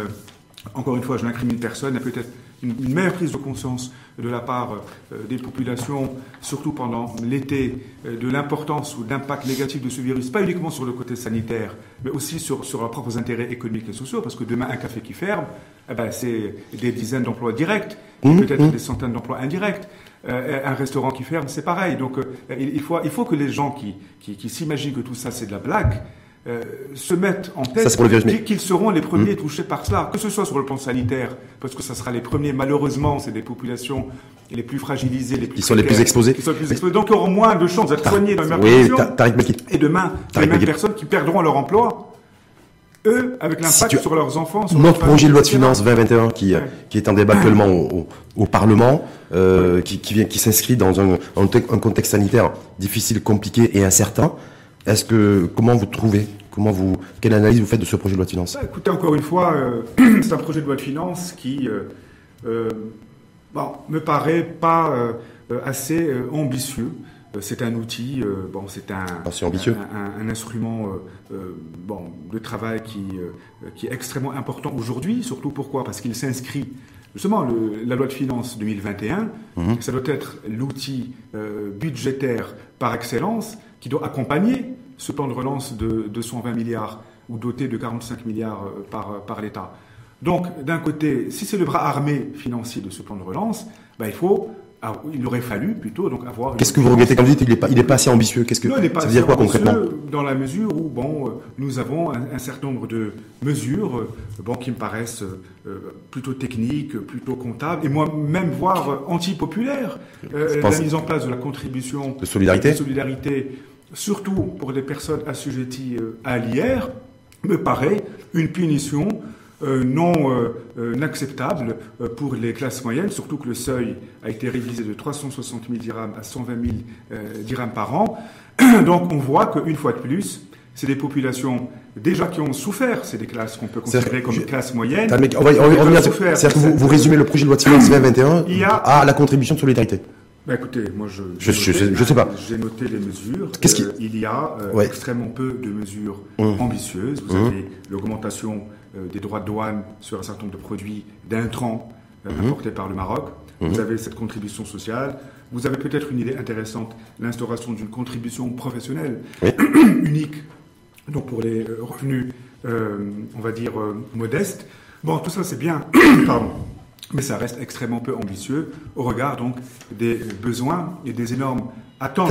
encore une fois je n'incrimine personne, peut-être une, meilleure prise de conscience de la part euh, des populations, surtout pendant l'été, euh, de l'importance ou d'impact négatif de ce virus, pas uniquement sur le côté sanitaire, mais aussi sur, sur leurs propres intérêts économiques et sociaux, parce que demain, un café qui ferme, eh ben, c'est des dizaines d'emplois directs, mmh, peut-être mmh. des centaines d'emplois indirects. Euh, un restaurant qui ferme, c'est pareil. Donc, il, faut, il faut que les gens qui, qui, qui s'imaginent que tout ça, c'est de la blague, euh, se mettent en tête qu'ils seront les premiers mmh. touchés par cela, que ce soit sur le plan sanitaire, parce que ça sera les premiers, malheureusement, c'est des populations les plus fragilisées, les plus qui sont les plus exposées, qui sont les plus exposées, donc auront moins de chances d'être soignés dans les meilleures oui, Et demain, les mêmes personnes qui perdront leur emploi, eux, avec l'impact sur leurs enfants. Sur Notre projet de loi de finances 2021 qui, qui est en débat actuellement au, au, Parlement, euh, qui, qui, vient, qui s'inscrit dans un, un contexte sanitaire difficile, compliqué et incertain. Est-ce que comment vous trouvez Comment vous quelle analyse vous faites de ce projet de loi de finances? Bah, Écoutez, encore une fois, euh, c'est un projet de loi de finances qui euh, euh bon, me paraît pas euh, assez ambitieux. C'est un outil, bon, c'est un, ambitieux. un, un, instrument bon, de travail qui, qui est extrêmement important aujourd'hui. Surtout pourquoi? Parce qu'il s'inscrit Justement, le, la loi de finances 2021, mhm. ça doit être l'outil budgétaire par excellence qui doit accompagner ce plan de relance de 220 milliards ou doté de 45 milliards euh, par, euh, par l'État. Donc, d'un côté, si c'est le bras armé financier de ce plan de relance, ben, il faut il aurait fallu plutôt donc avoir. Qu'est-ce que vous regrettez quand vous dites qu'il n'est pas, il est pas assez ambitieux? Qu'est-ce que ça veut dire quoi concrètement? Dans la mesure où bon, euh, nous avons un, certain nombre de mesures, bon, qui me paraissent plutôt techniques, plutôt comptables, et moi même voire anti-populaires. la mise en place de la contribution de solidarité, de solidarité surtout pour les personnes assujetties euh, à l'IR, me paraît une punition euh, non euh, acceptable pour les classes moyennes, surtout que le seuil a été révisé de 360 000 dirhams à 120 000 dirhams par an. Donc on voit qu'une fois de plus, c'est des populations déjà qui ont souffert, c'est des classes qu'on peut considérer comme des classes moyennes. On va, revenir. C'est-à-dire que vous, vous, résumez le projet de loi de finances 2021 à la contribution de solidarité. Bah écoutez, moi je je, je, sais pas. J'ai noté les mesures. Qu'est-ce euh, Il y a euh, extrêmement peu de mesures mmh. ambitieuses. Vous mmh. avez l'augmentation euh, des droits de douane sur un certain nombre de produits d'intrants mmh. importés par le Maroc. Vous avez cette contribution sociale. Vous avez peut-être une idée intéressante, l'instauration d'une contribution professionnelle unique, donc pour les revenus, on va dire modestes. Bon, tout ça c'est bien. Pardon mais ça reste extrêmement peu ambitieux au regard donc des besoins et des énormes attentes.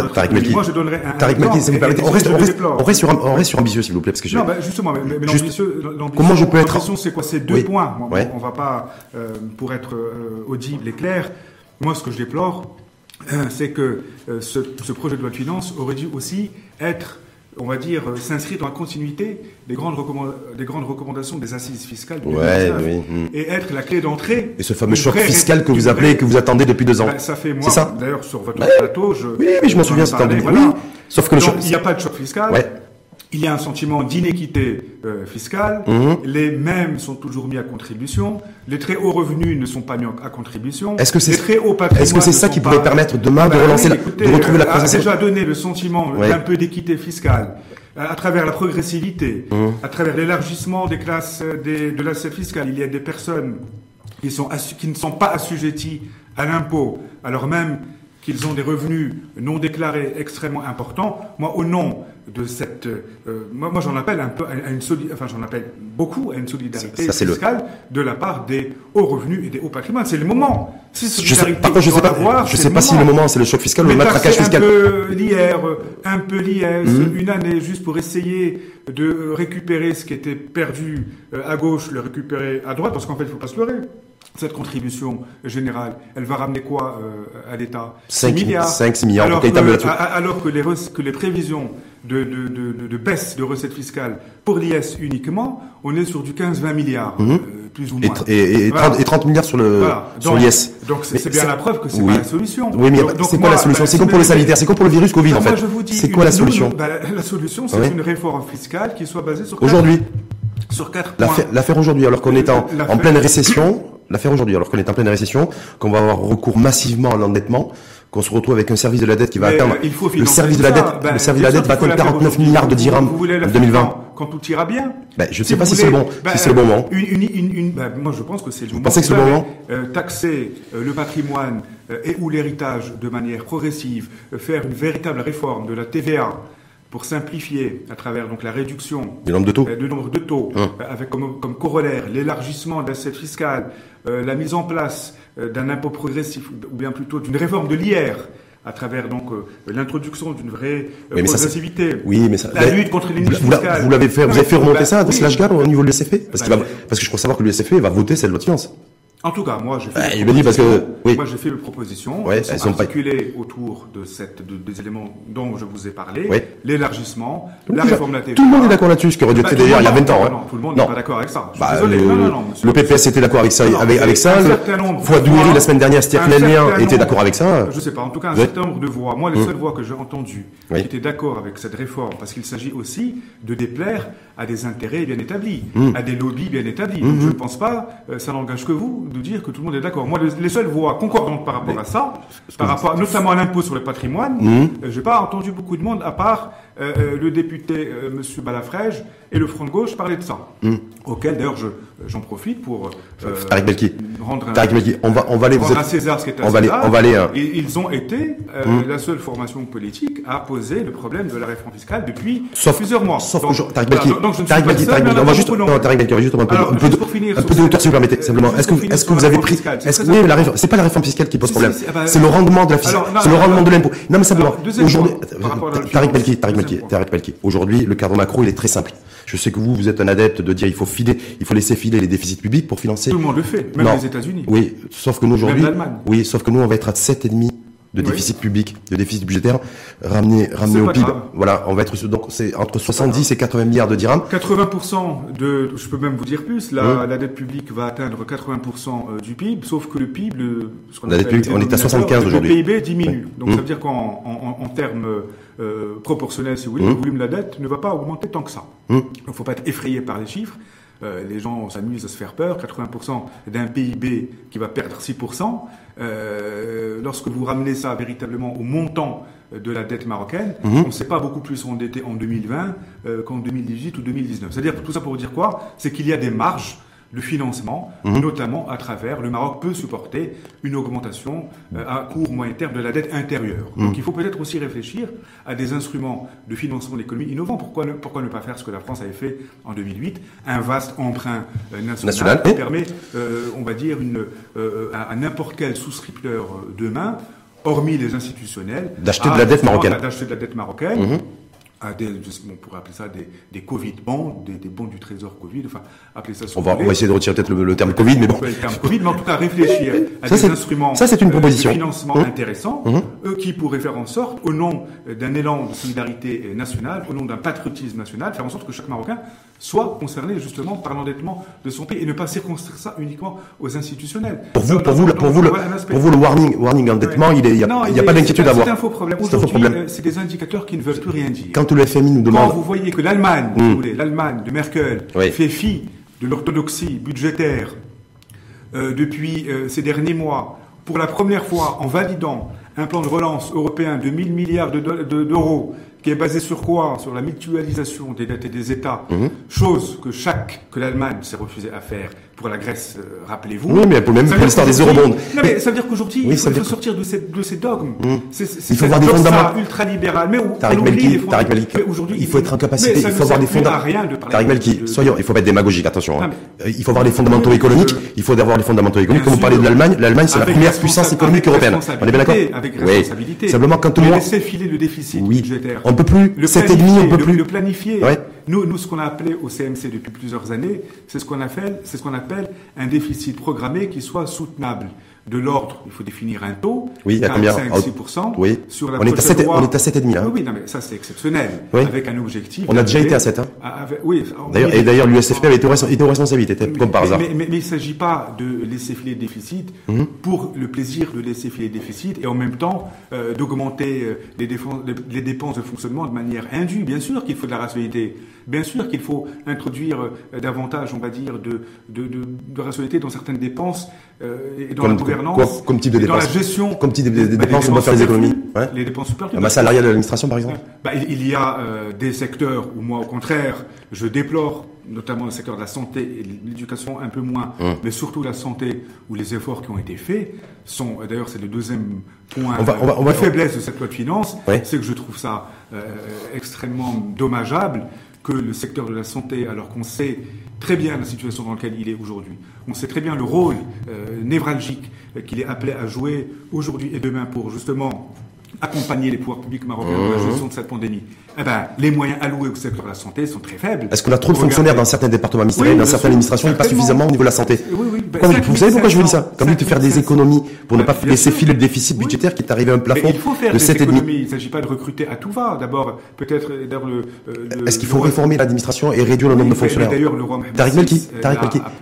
Moi, je donnerais un. Tariq si vous permettez, on reste, sur, on reste sur ambitieux, s'il vous plaît, parce que Non, justement, mais, comment je peux être c'est quoi? C'est deux points. On, on va pas, euh, pour être euh, audible et clair. Moi, ce que je déplore, euh, c'est que ce, ce, projet de loi de finances aurait dû aussi être on va dire, euh, s'inscrit dans la continuité des grandes, des grandes recommandations des assises fiscales de ouais, oui. Hmm. et être la clé d'entrée. Et ce fameux choc fiscal que vous appelez et que vous attendez depuis deux ans. Ben, ça fait moi, d'ailleurs, sur votre plateau, je. Oui, mais je m'en souviens, c'était en voilà. Sauf que le choc. Il n'y a pas de choc fiscal. Ouais il y a un sentiment d'inéquité euh, fiscale. Mhm. Les mêmes sont toujours mis à contribution. Les très hauts revenus ne sont pas mis à contribution. Est-ce que c'est très hauts Est-ce que c'est ça qui pourrait permettre demain de bah relancer, la, de retrouver la croissance a déjà donné le sentiment d'un peu d'équité fiscale à travers la progressivité, mhm. à travers l'élargissement des classes euh, des, de l'assiette fiscale. Il y a des personnes qui, sont qui ne sont pas assujetties à l'impôt, alors même qu'ils ont des revenus non déclarés extrêmement importants. Moi, au nom de cette, euh, moi, moi j'en appelle un peu à une enfin j'en appelle beaucoup à une solidarité fiscale de la part des hauts revenus et des hauts patrimoines. C'est le moment. je sais, par je sais pas, je sais pas si le moment c'est le choc fiscal ou le matraquage fiscal. Un peu l'IR, un peu l'IS, mmh. une année juste pour essayer de récupérer ce qui était perdu euh, à gauche, le récupérer à droite, parce qu'en fait il faut pas se leurrer cette contribution générale, elle va ramener quoi euh, à l'État? 5 milliards. 5, 6 milliards. Alors, que, alors que, les, que les prévisions de, de, de, de, baisse de recettes fiscales pour l'IS uniquement, on est sur du 15-20 milliards, mhm. euh, plus ou moins. Et, et, 30, milliards sur le l'IS. Donc c'est bien la preuve que c'est pas la solution. Oui, mais c'est quoi la solution? C'est comme pour le sanitaire, c'est comme pour le virus Covid en fait? C'est quoi la solution? bah, La solution, c'est une réforme fiscale qui soit basée sur aujourd'hui. Sur quatre points. L'affaire aujourd'hui, alors qu'on est en, en pleine récession, l'affaire aujourd'hui, alors qu'on est en pleine récession, qu'on va avoir recours massivement à l'endettement, qu'on se retrouve avec un service de la dette qui va atteindre il faut le service de la dette, le service de la dette va atteindre 49 milliards de dirhams en 2020. Quand tout ira bien. Ben, je ne sais pas si c'est le bon, si c'est le bon moment. Une, une, une, ben, moi, je pense que c'est le moment. Vous pensez que c'est le bon moment euh, Taxer euh, le patrimoine euh, et ou l'héritage de manière progressive, faire une véritable réforme de la TVA pour simplifier à travers donc la réduction du nombre de taux, du nombre de taux hein. avec comme, comme corollaire l'élargissement de l'assiette fiscale, la mise en place d'un impôt progressif ou bien plutôt d'une réforme de l'IR à travers donc euh, l'introduction d'une vraie euh, progressivité. oui, mais ça, la lutte contre les vous, vous l'avez fait, vous avez fait remonter ça de slash au niveau de l'USFP parce, bah, parce que je crois savoir que l'USFP va voter cette loi de finances. En tout cas, moi, j'ai fait, bah, dit parce que, oui. moi, j'ai fait une proposition ouais, elles sont articulées autour de, cette, de, des éléments dont je vous ai parlé, l'élargissement, la réforme de la TVA. Tout le monde est d'accord là-dessus, ce qui aurait dû être d'ailleurs il y a 20 ans. Non, non, tout le monde n'est pas d'accord avec ça. Je bah, désolé. Le, non, non, non, le PPS était d'accord avec ça, avec, avec ça. La semaine dernière, Stierf était d'accord avec ça. Je sais pas. En tout cas, un certain nombre de voix. Moi, les hum. seules voix que j'ai entendues qui étaient d'accord avec cette réforme, parce qu'il s'agit aussi de déplaire à des intérêts bien établis, hum. à des lobbies bien établis. Hum, je ne pense pas, euh, ça n'engage que vous, de dire que tout le monde est d'accord. Moi, les, seules voix concordantes par rapport à ça, par rapport notamment à l'impôt sur le patrimoine, mmh. j'ai pas entendu beaucoup de monde, à part euh, euh, le député Monsieur Balafrège et le Front de gauche parler de ça. Mmh. Auquel d'ailleurs j'en profite pour Tariq Belki. rendre un, Tariq Belki. On va on va aller vous à César ce qui est à on va aller on va aller. Et ils ont été mmh. la seule formation politique à poser le problème de la réforme fiscale depuis plusieurs mois. Sauf donc, Tariq Belki. Donc, je ne Tariq Belki. On va juste non Tariq Belki. Juste un peu un peu de hauteur si vous permettez simplement. Est-ce que est-ce que vous avez pris est-ce que oui, la réforme, c'est pas la réforme fiscale qui pose problème. C'est le rendement de la fiscalité. C'est le rendement de l'impôt. Non, mais simplement. Aujourd'hui, Tariq Belki, Tariq Aujourd'hui, le cadre macro, il est très simple. Je sais que vous, vous êtes un adepte de dire il faut filer, il faut laisser filer les déficits publics pour financer. Tout le monde le fait, même les États-Unis. Oui, sauf que nous aujourd'hui, oui, sauf que nous on va être à 7,5 de déficit public, de déficit budgétaire, ramené, ramené au PIB. Voilà, on va être donc c'est entre 70 et 80 milliards de dirhams. 80% de, je peux même vous dire plus, la, la dette publique va atteindre 80% euh, du PIB, sauf que le PIB, le, ce qu'on on est à 75 aujourd'hui. Le PIB diminue. Donc ça veut dire qu'en en, en, termes euh, proportionnels, si vous voulez, le volume de la dette ne va pas augmenter tant que ça. Il ne faut pas être effrayé par les chiffres. Euh, les gens s'amusent à se faire peur. 80% d'un PIB qui va perdre 6%. Euh, lorsque vous ramenez ça véritablement au montant de la dette marocaine, mhm. on ne s'est pas beaucoup plus endetté en 2020 euh, qu'en 2018 ou 2019. C'est-à-dire tout ça pour vous dire quoi? C'est qu'il y a des marges le financement, mhm. notamment à travers le Maroc peut supporter une augmentation euh, à court moyen terme de la dette intérieure. Mhm. Donc il faut peut-être aussi réfléchir à des instruments de financement de l'économie innovants. Pourquoi ne, pourquoi ne pas faire ce que la France avait fait en 2008, un vaste emprunt euh, national, qui permet, euh, on va dire, une, à, n'importe quel souscripteur demain, hormis les institutionnels, d'acheter de la dette marocaine. D'acheter de la dette marocaine. Des, on pourrait appeler ça des, des Covid bonds, des, des bons du trésor Covid, enfin, appeler ça on va, on va essayer de retirer peut-être le, terme Covid, mais bon. Le terme Covid, mais en tout cas réfléchir à des instruments ça, c'est une proposition. de financement mmh. intéressants, mmh. qui pourraient faire en sorte, au nom d'un élan de solidarité nationale, au nom d'un patriotisme national, faire en sorte que chaque Marocain soit concerné justement par l'endettement de son pays et ne pas circonscrire ça uniquement aux institutionnels. Pour vous, pour vous, pour vous, le, pour vous, le warning, warning endettement, il n'y a, pas d'inquiétude à avoir. C'est un faux problème. Euh, c'est des indicateurs qui ne veulent plus rien dire. Quand le FMI nous demande. Quand vous voyez que l'Allemagne, hmm. l'Allemagne de Merkel, fait fi de l'orthodoxie budgétaire euh, depuis euh, ces derniers mois, pour la première fois en validant un plan de relance européen de 1000 milliards d'euros qui est basé sur quoi? Sur la mutualisation des dettes et des États, mhm. chose que chaque que l'Allemagne s'est refusée à faire pour la Grèce, euh, rappelez-vous. Oui, mais même pour l'histoire des eurobonds. Non, mais ça veut dire qu'aujourd'hui, il faut, sortir de ces, de ces dogmes. Mmh. il faut avoir des fondamentaux ultralibéral. Mais Tariq Melki, Tariq Melki. Aujourd'hui, il faut être en capacité. Il faut avoir des fondamentaux. Tariq Melki, soyons, il faut pas être démagogique, attention. Hein. Il faut avoir les fondamentaux économiques. Il faut avoir les fondamentaux économiques. Comme vous parlez de l'Allemagne, l'Allemagne c'est la première puissance économique européenne. On est bien d'accord Avec responsabilité. Simplement quand on laisser filer le déficit budgétaire. On peut plus. et demi, on peut plus. Le planifier. Nous, nous, ce qu'on a appelé au CMC depuis plusieurs années, c'est ce qu'on appelle, c'est ce qu'on appelle un déficit programmé qui soit soutenable de l'ordre, il faut définir un taux, oui, il 5-6%. Oui, sur la on, est à 7, on est à 7,5 là. Oui, oui, non, mais ça c'est exceptionnel. Avec un objectif. On a déjà été à 7. Hein. oui, d'ailleurs, et d'ailleurs, l'USFP avait été aux responsabilités, comme par hasard. Mais, mais, mais il ne s'agit pas de laisser filer le déficit mhm. pour le plaisir de laisser filer le déficit et en même temps euh, d'augmenter euh, les, les, dépenses de fonctionnement de manière indue. Bien sûr qu'il faut de la rationalité. Bien sûr qu'il faut introduire euh, davantage, on va dire, de, de, de, de rationalité dans certaines dépenses euh, et dans la gouvernance, comme type de et dans la gestion. Comme type de, bah, dépenses, on doit faire des économies. Ouais. Les dépenses superflues. La masse salariale de l'administration, par exemple. Bah, il y a euh, des secteurs où moi, au contraire, je déplore notamment le secteur de la santé et l'éducation un peu moins, hum. mais surtout la santé, où les efforts qui ont été faits sont, d'ailleurs c'est le deuxième point de faiblesse de cette loi de finances, c'est que je trouve ça euh, extrêmement dommageable que le secteur de la santé, alors qu'on sait très bien la situation dans laquelle il est aujourd'hui, on sait très bien le rôle euh, névralgique qu'il est appelé à jouer aujourd'hui et demain pour justement accompagner les pouvoirs publics marocains dans la mmh. gestion de cette pandémie eh ben, les moyens alloués au secteur de la santé sont très faibles. Est-ce qu'on a trop de fonctionnaires dans certains départements ministériels, dans certaines administrations, et pas suffisamment au niveau de la santé oui, oui, ben, Vous savez pourquoi je vous dis ça Comme de faire des économies pour ne pas laisser filer le déficit budgétaire qui est arrivé à un plafond il faut faire de 7,5. Il ne s'agit pas de recruter à tout va. D'abord, peut-être euh, le. Euh, est-ce qu'il faut réformer l'administration et réduire le nombre de fonctionnaires D'ailleurs, le Tariq Melki,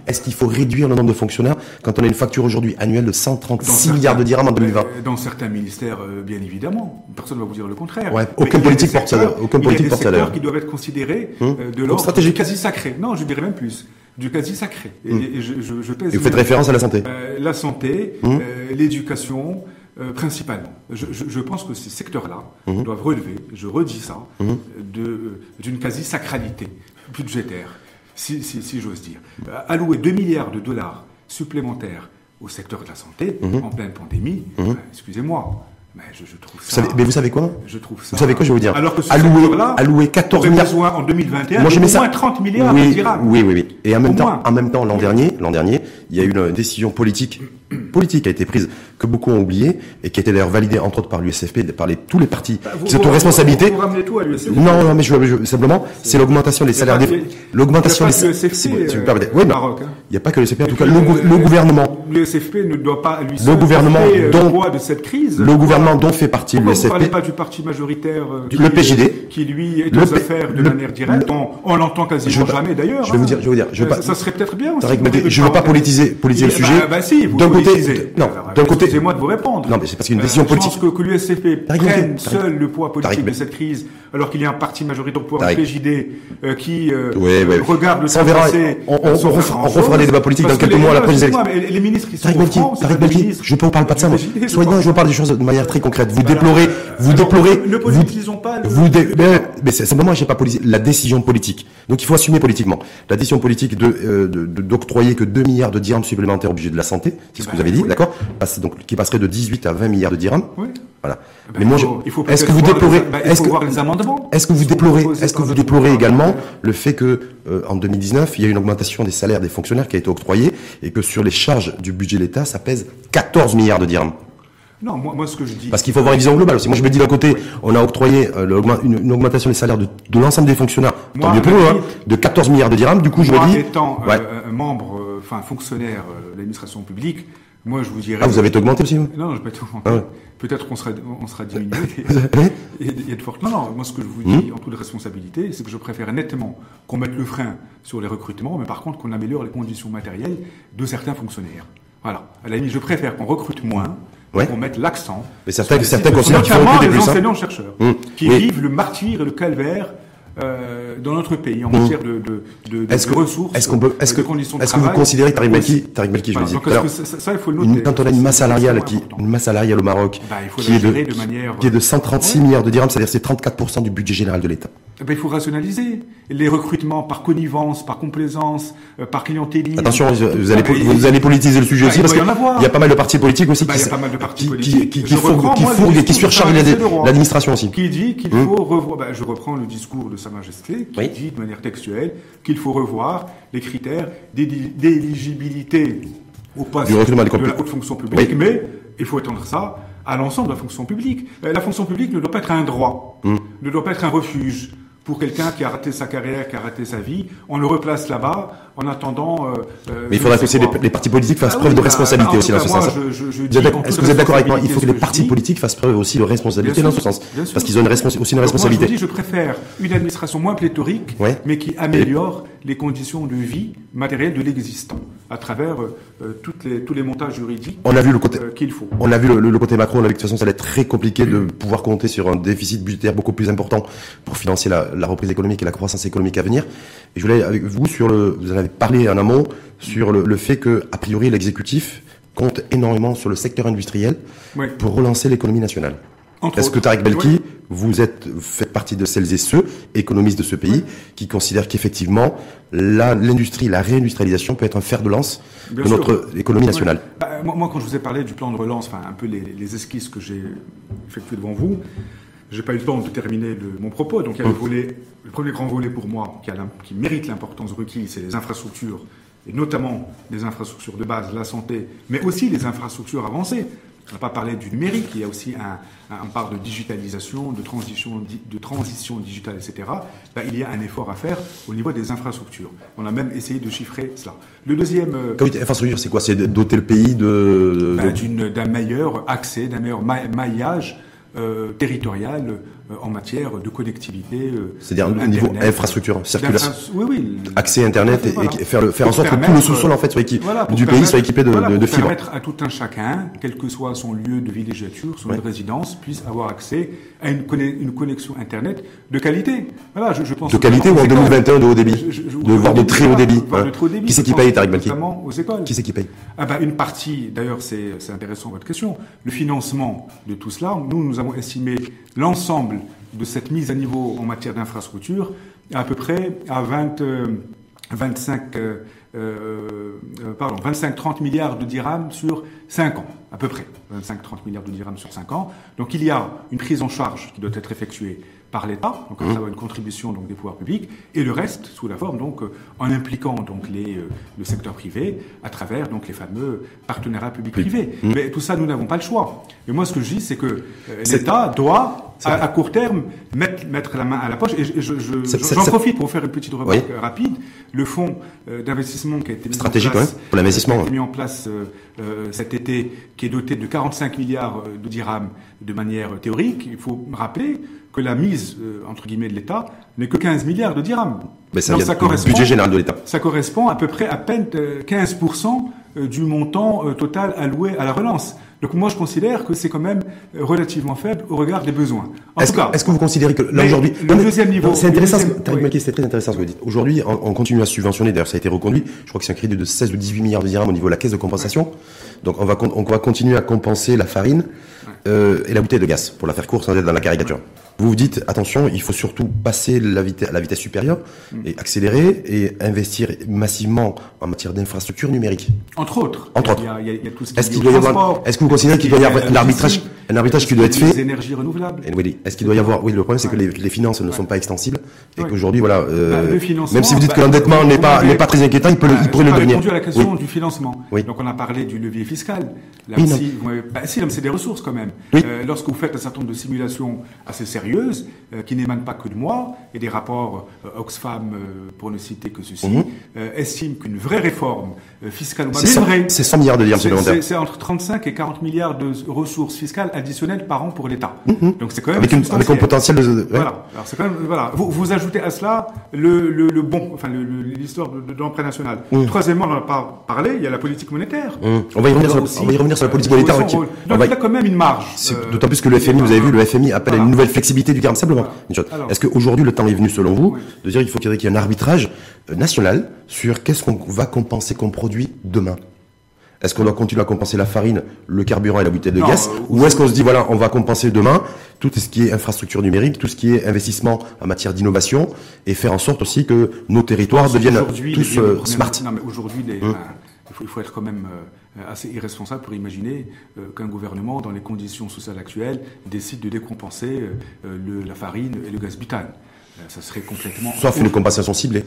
est-ce qu'il faut réduire le nombre de fonctionnaires quand on a une facture aujourd'hui annuelle de 136 milliards de dirhams en 2020 Dans certains ministères, euh, bien évidemment. Personne ne va vous dire le contraire. Aucune politique porte ça. Aucune politique porte ça qui doivent être considérés hum. euh, de l'ordre du quasi sacré. Non, je dirais même plus du quasi sacré. Et, hum. je, je, je pèse et vous faites référence à la santé euh, La santé, hum. euh, l'éducation, euh, principalement. Je, je, pense que ces secteurs-là doivent relever, je redis ça, d'une quasi-sacralité budgétaire, si, si, si j'ose dire. allouer 2 milliards de dollars supplémentaires au secteur de la santé en pleine pandémie, excusez-moi, mais je, je trouve ça. Vous savez, mais vous savez quoi? Je trouve ça. Vous savez quoi, je vais vous dire? Alors que ce allouer, allouer 14 milliards. besoin en 2021 Moi, je mets ça. moins 30 milliards oui, oui, oui, oui. Et en même temps, en même temps, l'an dernier, l'an dernier, il y a eu une décision politique, politique a été prise que beaucoup ont oublié et qui a été d'ailleurs validée entre autres par l'USFP, par les, tous les partis bah, qui sont responsabilité. Vous, ramenez tout à l'USFP. Non, non, mais je, je simplement, c'est l'augmentation des salaires des, l'augmentation des salaires. Euh, hein. Il n'y a pas que l'USFP, en tout cas, le, le gouvernement. L'USFP ne doit pas lui le gouvernement dont, de cette crise. Le gouvernement dont fait partie l'USFP. Vous ne parlez pas du parti majoritaire, euh, le PJD, qui lui est aux affaires de manière directe. On l'entend quasiment jamais d'ailleurs. Je vais vous dire, je vais vous dire, je euh, ça serait peut-être bien. Je ne veux pas politiser, le sujet. Bah si, vous côté, non, d'un côté, excusez-moi de vous répondre. Non, mais c'est parce qu'une décision politique. Je pense que, que l'USCP prenne seul le poids politique de cette crise, alors qu'il y a un parti majoritaire au pouvoir, le PJD, euh, qui euh, regarde le temps passé. On, refera des débats politiques dans quelques mois à la prochaine Les ministres qui sont je ne parle pas de ça, moi. Soyez je vous parle des choses de manière très concrète. Vous déplorez, vous déplorez. Ne politisons mais simplement, j'ai pas la décision politique. Donc il faut assumer politiquement la décision politique de d'octroyer que 2 milliards de dirhams supplémentaires au budget de la santé, c'est ce que vous avez dit, d'accord? Donc qui passerait de 18 à 20 milliards de dirhams. Oui. Voilà. Eh ben, mais moi, est-ce que vous déplorez, bah, est-ce que, les amendements est-ce que vous déplorez, est-ce que vous déplorez également le fait que euh, en 2019, il y a eu une augmentation des salaires des fonctionnaires qui a été octroyée et que sur les charges du budget de l'État, ça pèse 14 milliards de dirhams. Non, moi, moi, ce que je dis. Parce qu'il faut avoir une vision globale aussi. Moi, je me dis d'un côté, on a octroyé euh, une, augmentation des salaires de, de l'ensemble des fonctionnaires, tant mieux pour eux, hein, de 14 milliards de dirhams. Du coup, je me dis. étant euh, membre, euh, enfin fonctionnaire de l'administration publique, moi, je vous dirais. Ah, vous avez été augmenté aussi Non, je vais pas augmenté. Ah Peut-être qu'on sera, on sera diminué. Il y a de fortes. Non, non. Moi, ce que je vous dis, hmm en toute responsabilité, c'est que je préfère nettement qu'on mette le frein sur les recrutements, mais par contre qu'on améliore les conditions matérielles de certains fonctionnaires. Voilà. À la limite, je préfère qu'on recrute moins, qu'on mette l'accent. Mais certains, certains plus. les enseignants-chercheurs, hmm. qui vivent le martyr et le calvaire euh, dans notre pays en mmh. matière de, de, de, de, que, ressources, est-ce qu'on peut, est-ce que, est-ce que vous considérez Tariq Malki, Tariq Malki, je veux dire, alors, ça, ça, il faut le noter, quand on a une masse salariale qui, une masse salariale au Maroc, bah, qui, est de, de manière, qui est de 136 ouais. milliards de dirhams, c'est-à-dire c'est 34% du budget général de l'État. Eh ben, il faut rationaliser les recrutements par connivence, par complaisance, euh, par clientélisme. Attention, vous, allez, vous allez politiser le sujet bah, aussi parce qu'il y, y a pas mal de partis politiques aussi bah, qui, pas mal de partis qui, surchargent l'administration aussi. Qui dit qu'il mmh. faut revoir, bah, je reprends le discours de Sa Majesté, qui dit de manière textuelle qu'il faut revoir les critères d'éligibilité au poste de la haute fonction publique, mais il faut étendre ça à l'ensemble de la fonction publique. Euh, la fonction publique ne doit pas être un droit, mmh. ne doit pas être un refuge, pour quelqu'un qui a raté sa carrière, qui a raté sa vie. On le replace là-bas en attendant. Euh, euh Mais il faudrait que aussi les, partis politiques fassent ah preuve de bah, responsabilité aussi dans ce sens. Est-ce que vous êtes d'accord avec moi Il faut que les partis politiques fassent preuve aussi de responsabilité dans ce sens, parce qu'ils ont une aussi une responsabilité. Moi, je, dis, je préfère une administration moins pléthorique, mais qui améliore les conditions de vie matérielle de l'existant à travers euh, euh, toutes les, tous les montages juridiques on a vu le côté, qu'il faut. On a vu le, côté macro, on a vu que de toute façon ça allait être très compliqué de pouvoir compter sur un déficit budgétaire beaucoup plus important pour financer la, la reprise économique et la croissance économique à venir. Et je voulais avec vous sur le, vous en avez parlé en amont sur le, le fait que a priori l'exécutif compte énormément sur le secteur industriel pour relancer l'économie nationale. Est-ce que Tarek Belki, vous êtes faites partie de celles et ceux économistes de ce pays qui considèrent qu'effectivement l'industrie, la, réindustrialisation peut être un fer de lance de notre économie nationale? Bah, moi, quand je vous ai parlé du plan de relance, enfin un peu les, les esquisses que j'ai effectuées devant vous, j'ai pas eu le temps de terminer mon propos. Donc il y a le volet, le premier grand volet pour moi qui, a, qui mérite l'importance requise, c'est les infrastructures, et notamment les infrastructures de base, la santé, mais aussi les infrastructures avancées. On n'a pas parlé du numérique, il y a aussi un, un part de digitalisation, de transition, de transition digitale, etc. Ben, il y a un effort à faire au niveau des infrastructures. On a même essayé de chiffrer cela. Le deuxième... Euh, infrastructure, c'est quoi? C'est doter le pays de... Ben, d'un meilleur accès, d'un meilleur maillage euh, territorial en matière de connectivité. Euh, C'est-à-dire au niveau infrastructure, circulation, oui, oui, accès Internet et, faire, le, faire en sorte que tout le sous-sol en fait soit du pays soit équipé de, de, de fibres. permettre à tout un chacun, quel que soit son lieu de villégiature, son lieu de résidence, puisse avoir accès à une, une connexion Internet de qualité. Voilà, je, je pense. De qualité ou en 2021 de haut débit, de voir de très haut débit. Qui c'est qui paye, Tariq Balki aux écoles. Qui c'est qui paye? Ah ben une partie. D'ailleurs, c'est intéressant votre question. Le financement de tout cela, nous nous avons estimé l'ensemble de cette mise à niveau en matière d'infrastructure à peu près à 20, 25, euh, euh, euh, pardon, 25-30 milliards de dirhams sur 5 ans, à peu près. 25-30 milliards de dirhams sur 5 ans. Donc il y a une prise en charge qui doit être effectuée par l'État, donc à mmh. travers une contribution donc des pouvoirs publics, et le reste sous la forme donc euh, en impliquant donc les euh, le secteur privé à travers donc les fameux partenariats publics-privés. Mmh. Mais tout ça nous n'avons pas le choix. Et moi ce que je dis c'est que euh, l'État doit à, court terme mettre mettre la main à la poche. Et j'en je, j'en profite pour faire une petite remarque rapide. Le fonds d'investissement qui a été mis en place, pour l'investissement, mis en place cet été, qui est doté de 45 milliards de dirhams de manière théorique. Il faut rappeler que la mise, euh, entre guillemets, de l'État n'est que 15 milliards de dirhams. Mais ça, ça correspond, budget général de l'État. Ça correspond à peu près à peine 15% euh, du montant euh, total alloué à la relance. Donc moi, je considère que c'est quand même relativement faible au regard des besoins. Est-ce que, est que, vous considérez que là aujourd'hui, le deuxième niveau, c'est intéressant. C'est très intéressant ce que vous dites. Aujourd'hui, on, continue à subventionner. D'ailleurs, ça a été reconduit. Je crois que c'est un crédit de 16 ou 18 milliards de dirhams au niveau de la caisse de compensation. Donc on va on va continuer à compenser la farine euh, et la bouteille de gaz pour la faire courte sans être dans la caricature. Vous vous dites, attention, il faut surtout passer la la vitesse supérieure mm. et accélérer et investir massivement en matière d'infrastructures numériques. Entre autres. Entre autres. Est-ce qu'il doit y avoir, est-ce que vous considérez qu'il doit y avoir l'arbitrage, un arbitrage qui doit être fait. Les énergies renouvelables. Est-ce qu'il doit y avoir Oui, le problème c'est que les, finances ne sont pas extensibles et qu'aujourd'hui, voilà, euh, bah, même si vous dites que l'endettement n'est pas n'est pas très inquiétant, il peut le, il pourrait le devenir. répondu à la question du financement. Donc on a parlé du levier fiscal. Là aussi, bah, si, c'est des ressources quand même. Euh, lorsque vous faites un certain nombre de simulations assez sérieuses, euh, qui n'émanent pas que de moi, et des rapports Oxfam, pour ne citer que ceci, mhm. estiment qu'une vraie réforme fiscale, c'est 100 milliards de dirhams supplémentaires. C'est entre 35 et 40 milliards de ressources fiscales additionnelles par an pour l'État. Mhm. Donc c'est quand même avec, avec un potentiel de voilà. Alors quand même voilà. Vous, vous, ajoutez à cela le, le, le bon, enfin l'histoire de, de l'emprunt national. Mhm. Troisièmement, on n'en a pas parlé. Il y a la politique monétaire. Mhm. On va y revenir. Sur, on va y revenir sur la politique monétaire. Donc il y a quand même une marge. Euh, d'autant plus que le FMI, vous avez vu, le FMI appelle à une nouvelle flexibilité du. Simplement, Est-ce qu'aujourd'hui le temps est venu, selon vous, de dire qu'il faut qu'il y ait un arbitrage national sur qu'est-ce qu'on va compenser comme produit demain? Est-ce qu'on doit continuer à compenser la farine, le carburant et la bouteille de gaz euh, Ou est-ce qu'on se dit, voilà, on va compenser demain tout ce qui est infrastructure numérique, tout ce qui est investissement en matière d'innovation et faire en sorte aussi que nos territoires deviennent tous euh, smart. Non, mais aujourd'hui, hum. il, faut, être quand même euh, assez irresponsable pour imaginer qu'un gouvernement, dans les conditions sociales actuelles, décide de décompenser la farine et le gaz butane. ça serait complètement... Sauf une compensation ciblée.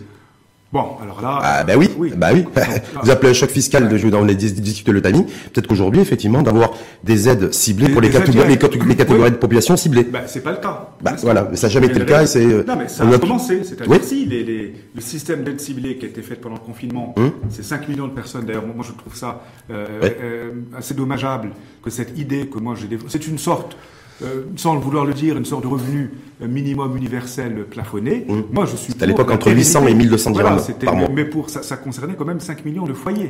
Bon, alors là. Ah, bah oui, bah oui. Vous appelez un choc fiscal de dans les discuter le timing. Peut-être qu'aujourd'hui, effectivement, d'avoir des aides ciblées pour les, catégories, les, catégories de population ciblées. Bah, c'est pas le cas. Bah, voilà, ça n'a jamais été le cas et c'est. Euh, non, mais ça a commencé. C'est-à-dire si les, les, le système d'aide ciblée qui a été fait pendant le confinement, hum. c'est 5 millions de personnes. D'ailleurs, moi, je trouve ça euh, euh, assez dommageable que cette idée que moi j'ai c'est une sorte euh, sans vouloir le dire, une sorte de revenu minimum universel plafonné. Mmh. Moi, je suis. C'était à l'époque entre 800 et 1200 dirhams par mois. Mais pour ça, ça, concernait quand même 5 millions de foyers,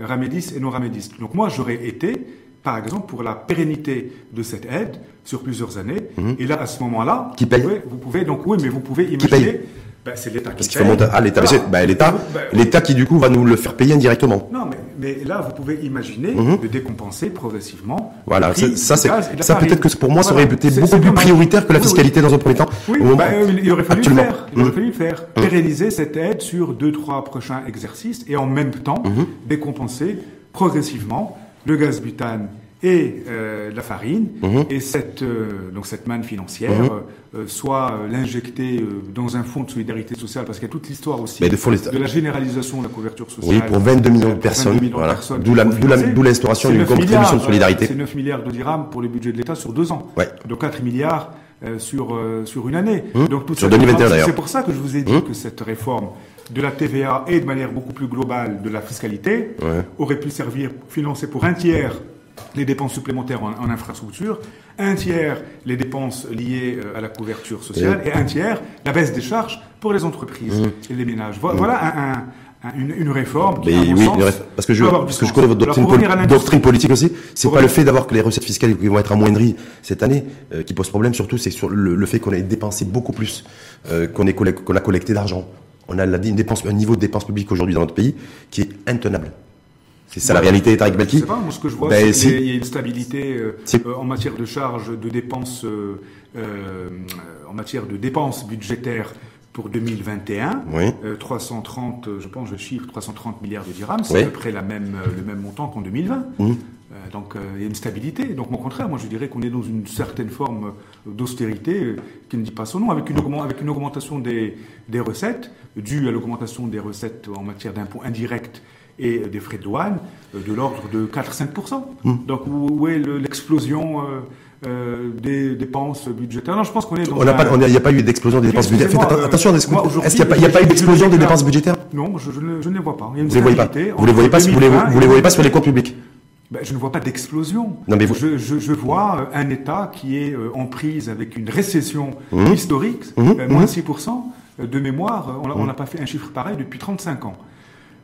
ramédis et non ramédis. Donc moi, j'aurais été, par exemple, pour la pérennité de cette aide sur plusieurs années. Mmh. Et là, à ce moment-là, qui paye vous pouvez, donc oui, mais vous pouvez imaginer. Ben, c'est l'État qui Parce qu'il faut monter à l'État. Ben, L'État, ben, l'État qui du coup va nous le faire payer indirectement. Non, mais, mais là, vous pouvez imaginer mhm. de décompenser progressivement. Voilà, ça, c'est ça peut-être que pour moi, ça aurait été beaucoup plus prioritaire que la fiscalité dans un premier temps. Oui, ben, il aurait fallu le faire. Il aurait mhm. fallu faire. Mhm. Pérenniser cette aide sur deux, trois prochains exercices et en même temps décompenser progressivement le gaz butane et euh, la farine, mhm. et cette, euh, donc cette manne financière, mhm. euh, soit l'injecter dans un fonds de solidarité sociale, parce qu'il y a toute l'histoire aussi de, la généralisation de la couverture sociale. Oui, pour 22 millions de personnes. Voilà. D'où l'instauration d'une contribution de solidarité. C'est 9 milliards de dirhams pour le budget de l'État sur deux ans. Ouais. Donc 4 milliards sur, sur une année. Mhm. Donc, sur 2021 d'ailleurs. C'est pour ça que je vous ai dit que cette réforme de la TVA et de manière beaucoup plus globale de la fiscalité aurait pu servir, financer pour un tiers les dépenses supplémentaires en, infrastructure, un tiers les dépenses liées euh, à la couverture sociale et, un tiers la baisse des charges pour les entreprises mmh. et les ménages. Mmh. Voilà une, réforme qui, oui, sens, parce que je, parce que je connais votre doctrine, politique aussi. C'est pas le fait d'avoir que les recettes fiscales qui vont être amoindries cette année euh, qui pose problème. Surtout, c'est sur le, fait qu'on ait dépensé beaucoup plus euh, qu'on qu'on a collecté d'argent. On a une dépense, un niveau de dépenses publiques aujourd'hui dans notre pays qui est intenable. C'est ça la réalité, Tariq Belki pas, moi ce que je vois, ben, c'est qu'il y a une stabilité euh, euh, en matière de charges, de dépenses, euh, en matière de dépenses budgétaires pour 2021. Oui. 330, je pense, je chiffre 330 milliards de dirhams, c'est à peu près la même, le même montant qu'en 2020. Mmh. donc il y a une stabilité. Donc au contraire, moi je dirais qu'on est dans une certaine forme d'austérité qui ne dit pas son nom, avec une, avec une augmentation des, des recettes, due à l'augmentation des recettes en matière d'impôts indirects et des frais de douane euh, de l'ordre de 4-5%. Hmm. Donc où est l'explosion euh, euh, des dépenses budgétaires? Non, je pense qu'on est dans. Il n'y a, pas eu d'explosion des dépenses budgétaires. Faites attention, est-ce qu'il n'y a, pas eu d'explosion des dépenses budgétaires? Non, je, ne, les vois pas. vous ne les voyez pas. Vous les voyez pas, vous les, vous les voyez pas sur les comptes publics. Ben, je ne vois pas d'explosion. Mais je, je, je, vois un État qui est en prise avec une récession hmm. historique, hmm. moins 6% de mémoire. On n'a pas fait un chiffre pareil depuis 35 ans.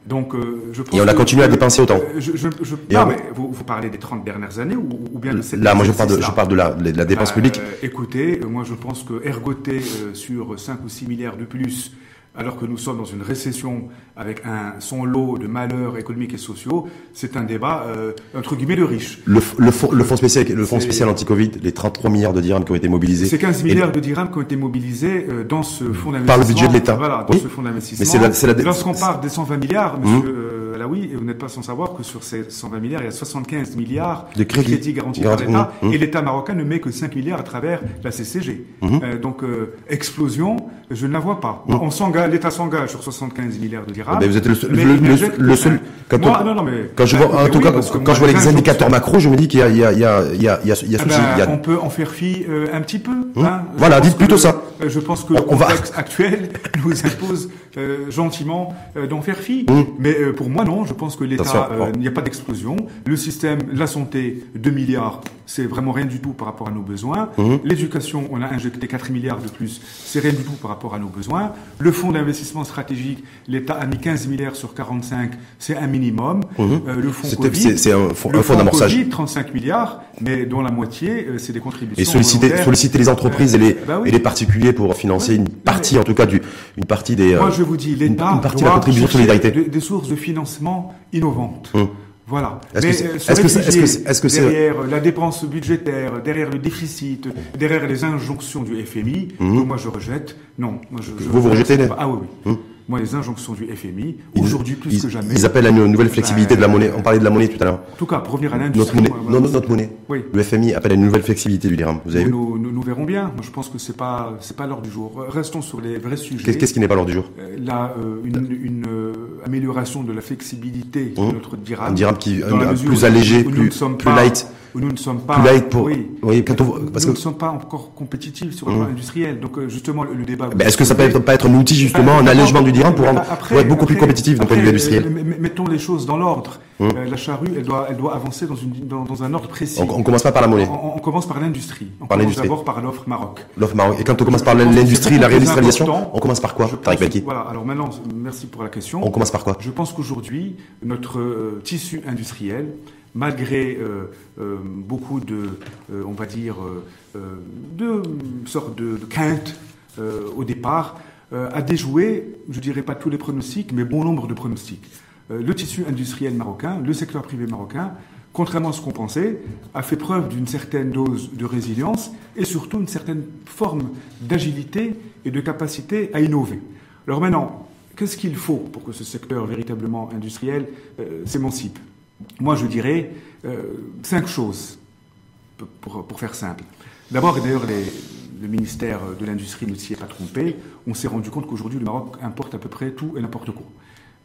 Donc, euh, je pense et on a continué à dépenser autant. Euh, je, je, je non, mais vous, vous, parlez des 30 dernières années ou, ou bien de cette Là, moi, je parle de, je parle de la, de la dépense euh, publique. Écoutez, moi, je pense que ergoter sur 5 ou 6 milliards de plus alors que nous sommes dans une récession avec un, son lot de malheurs économiques et sociaux, c'est un débat euh, entre guillemets de riches. Le, le, fonds, le fonds spécial, le fonds spécial anti-Covid, les 33 milliards de dirhams qui ont été mobilisés. C'est 15 milliards de dirhams qui ont été mobilisés euh, dans ce fonds d'investissement. Par le budget de l'État. Voilà, dans ce fonds d'investissement. Mais c'est la, la... Lorsqu'on parle des 120 milliards, monsieur. Mmh. Euh, là oui, vous n'êtes pas sans savoir que sur ces 120 milliards, il y a 75 milliards de crédits, garantis par l'État, mmh, mmh. et l'État marocain ne met que 5 milliards à travers la CCG. Mmh. donc explosion, je ne la vois pas. On s'engage, l'État s'engage sur 75 milliards de dirhams. Mais vous êtes le, seul. Quand, non, non, mais, quand je vois, en tout cas, quand je vois les indicateurs macro, je me dis qu'il y a, il y a, il y a, il y a, il y a, il y a, ah ben, On peut en faire fi un petit peu. Hein. Voilà, dites plutôt ça. Je pense que le contexte actuel nous impose euh, gentiment euh, d'en faire fi. Mmh. Mais euh, pour moi, non. Je pense que l'État, il n'y a pas d'explosion. Le système, la santé, 2 milliards, c'est vraiment rien du tout par rapport à nos besoins. Mmh. L'éducation, on a injecté 4 milliards de plus, c'est rien du tout par rapport à nos besoins. Le fonds d'investissement stratégique, l'État a mis 15 milliards sur 45, c'est un minimum. Mmh. le fonds Covid, c'est un fonds, un fonds d'amorçage. 35 milliards, mais dont la moitié, c'est des contributions. Et solliciter, solliciter les entreprises et les, bah et les particuliers pour financer une partie, en tout cas, du, une partie des je vous dis, l'État doit de solidarité. Des, sources de financement innovantes. Hum. Voilà. Est-ce que c'est que derrière la dépense budgétaire, derrière le déficit, derrière les injonctions du FMI, hum. moi je rejette. Non, moi je, vous vous rejetez Ah oui, oui. Hum moi, les injonctions du FMI, aujourd'hui plus que jamais. Ils appellent à une nouvelle flexibilité de la monnaie. On parlait de la monnaie tout à l'heure. En tout cas, pour revenir à l'industrie. Notre monnaie. non, notre monnaie. Oui. Le FMI appelle à une nouvelle flexibilité du dirham. Vous avez nous, nous, verrons bien. Moi, je pense que c'est pas, c'est pas l'heure du jour. Restons sur les vrais sujets. Qu'est-ce qui n'est pas l'heure du jour? Euh, Là, euh, une, une euh, amélioration de la flexibilité de mmh. notre dirham. Un dirham qui est plus allégé, plus, plus light où nous ne sommes pas, pour, oui, oui quand on, parce nous que... ne sommes pas encore compétitifs sur le plan mmh. industriel. Donc justement le, débat. Ben, est-ce que ça peut être, pas être un outil justement, un allègement du dirham pour, rendre, pour être beaucoup plus compétitif d'un point de vue industriel euh, Mettons les choses dans l'ordre. Mmh. Euh, la charrue, elle doit, elle doit avancer dans, une, dans, dans un ordre précis. On, on, commence pas par la monnaie. On, on commence par l'industrie. On par commence d'abord par l'offre Maroc. L'offre Maroc. Et quand on commence par l'industrie, la réindustrialisation, on commence par quoi, Voilà. Alors maintenant, merci pour la question. On commence par quoi Je pense qu'aujourd'hui, notre tissu industriel malgré euh, euh, beaucoup de, euh, on va dire, de sortes de, de craintes au départ, a déjoué, je dirais pas tous les pronostics, mais bon nombre de pronostics. le tissu industriel marocain, le secteur privé marocain, contrairement à ce qu'on pensait, a fait preuve d'une certaine dose de résilience et surtout une certaine forme d'agilité et de capacité à innover. Alors maintenant, qu'est-ce qu'il faut pour que ce secteur véritablement industriel s'émancipe? Moi, je dirais euh, cinq choses, pour, faire simple. D'abord, d'ailleurs, le ministère de l'Industrie ne s'y est pas trompé, on s'est rendu compte qu'aujourd'hui, le Maroc importe à peu près tout et n'importe quoi.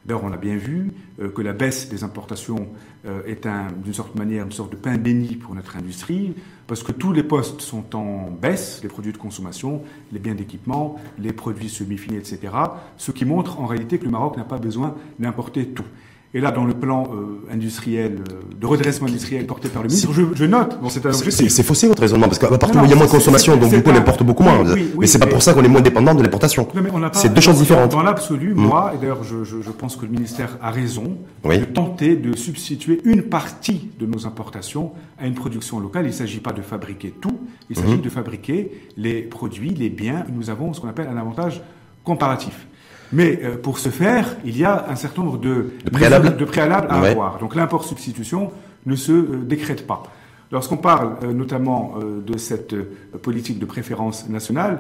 D'ailleurs, on a bien vu euh, que la baisse des importations euh, est d'une certaine manière une sorte de pain béni pour notre industrie, parce que tous les postes sont en baisse, les produits de consommation, les biens d'équipement, les produits semi-finis, etc. Ce qui montre en réalité que le Maroc n'a pas besoin d'importer tout. Et là, dans le plan euh, industriel, euh, de redressement industriel porté par le ministre, je, je note. Bon, c'est faussé votre raisonnement, parce qu'à partir où il y a moins de consommation, donc du coup, on importe beaucoup moins. Oui, mais c'est pas pour ça qu'on est moins dépendant de l'importation. C'est deux choses différentes. Dans l'absolu, mm. moi, et d'ailleurs, je, je, je, pense que le ministère a raison, de tenter de substituer une partie de nos importations à une production locale. Il ne s'agit pas de fabriquer tout, il s'agit mm-hmm. de fabriquer les produits, les biens. Nous avons ce qu'on appelle un avantage comparatif. Mais euh, pour ce faire, il y a un certain nombre de, de préalables, de préalables à avoir. Donc l'import-substitution ne se euh, décrète pas. Lorsqu'on parle euh, notamment de cette politique de préférence nationale,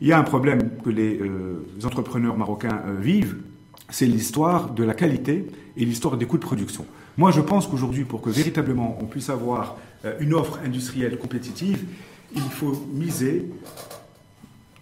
il y a un problème que les entrepreneurs marocains vivent, c'est l'histoire de la qualité et l'histoire des coûts de production. Moi, je pense qu'aujourd'hui, pour que véritablement on puisse avoir une offre industrielle compétitive, il faut miser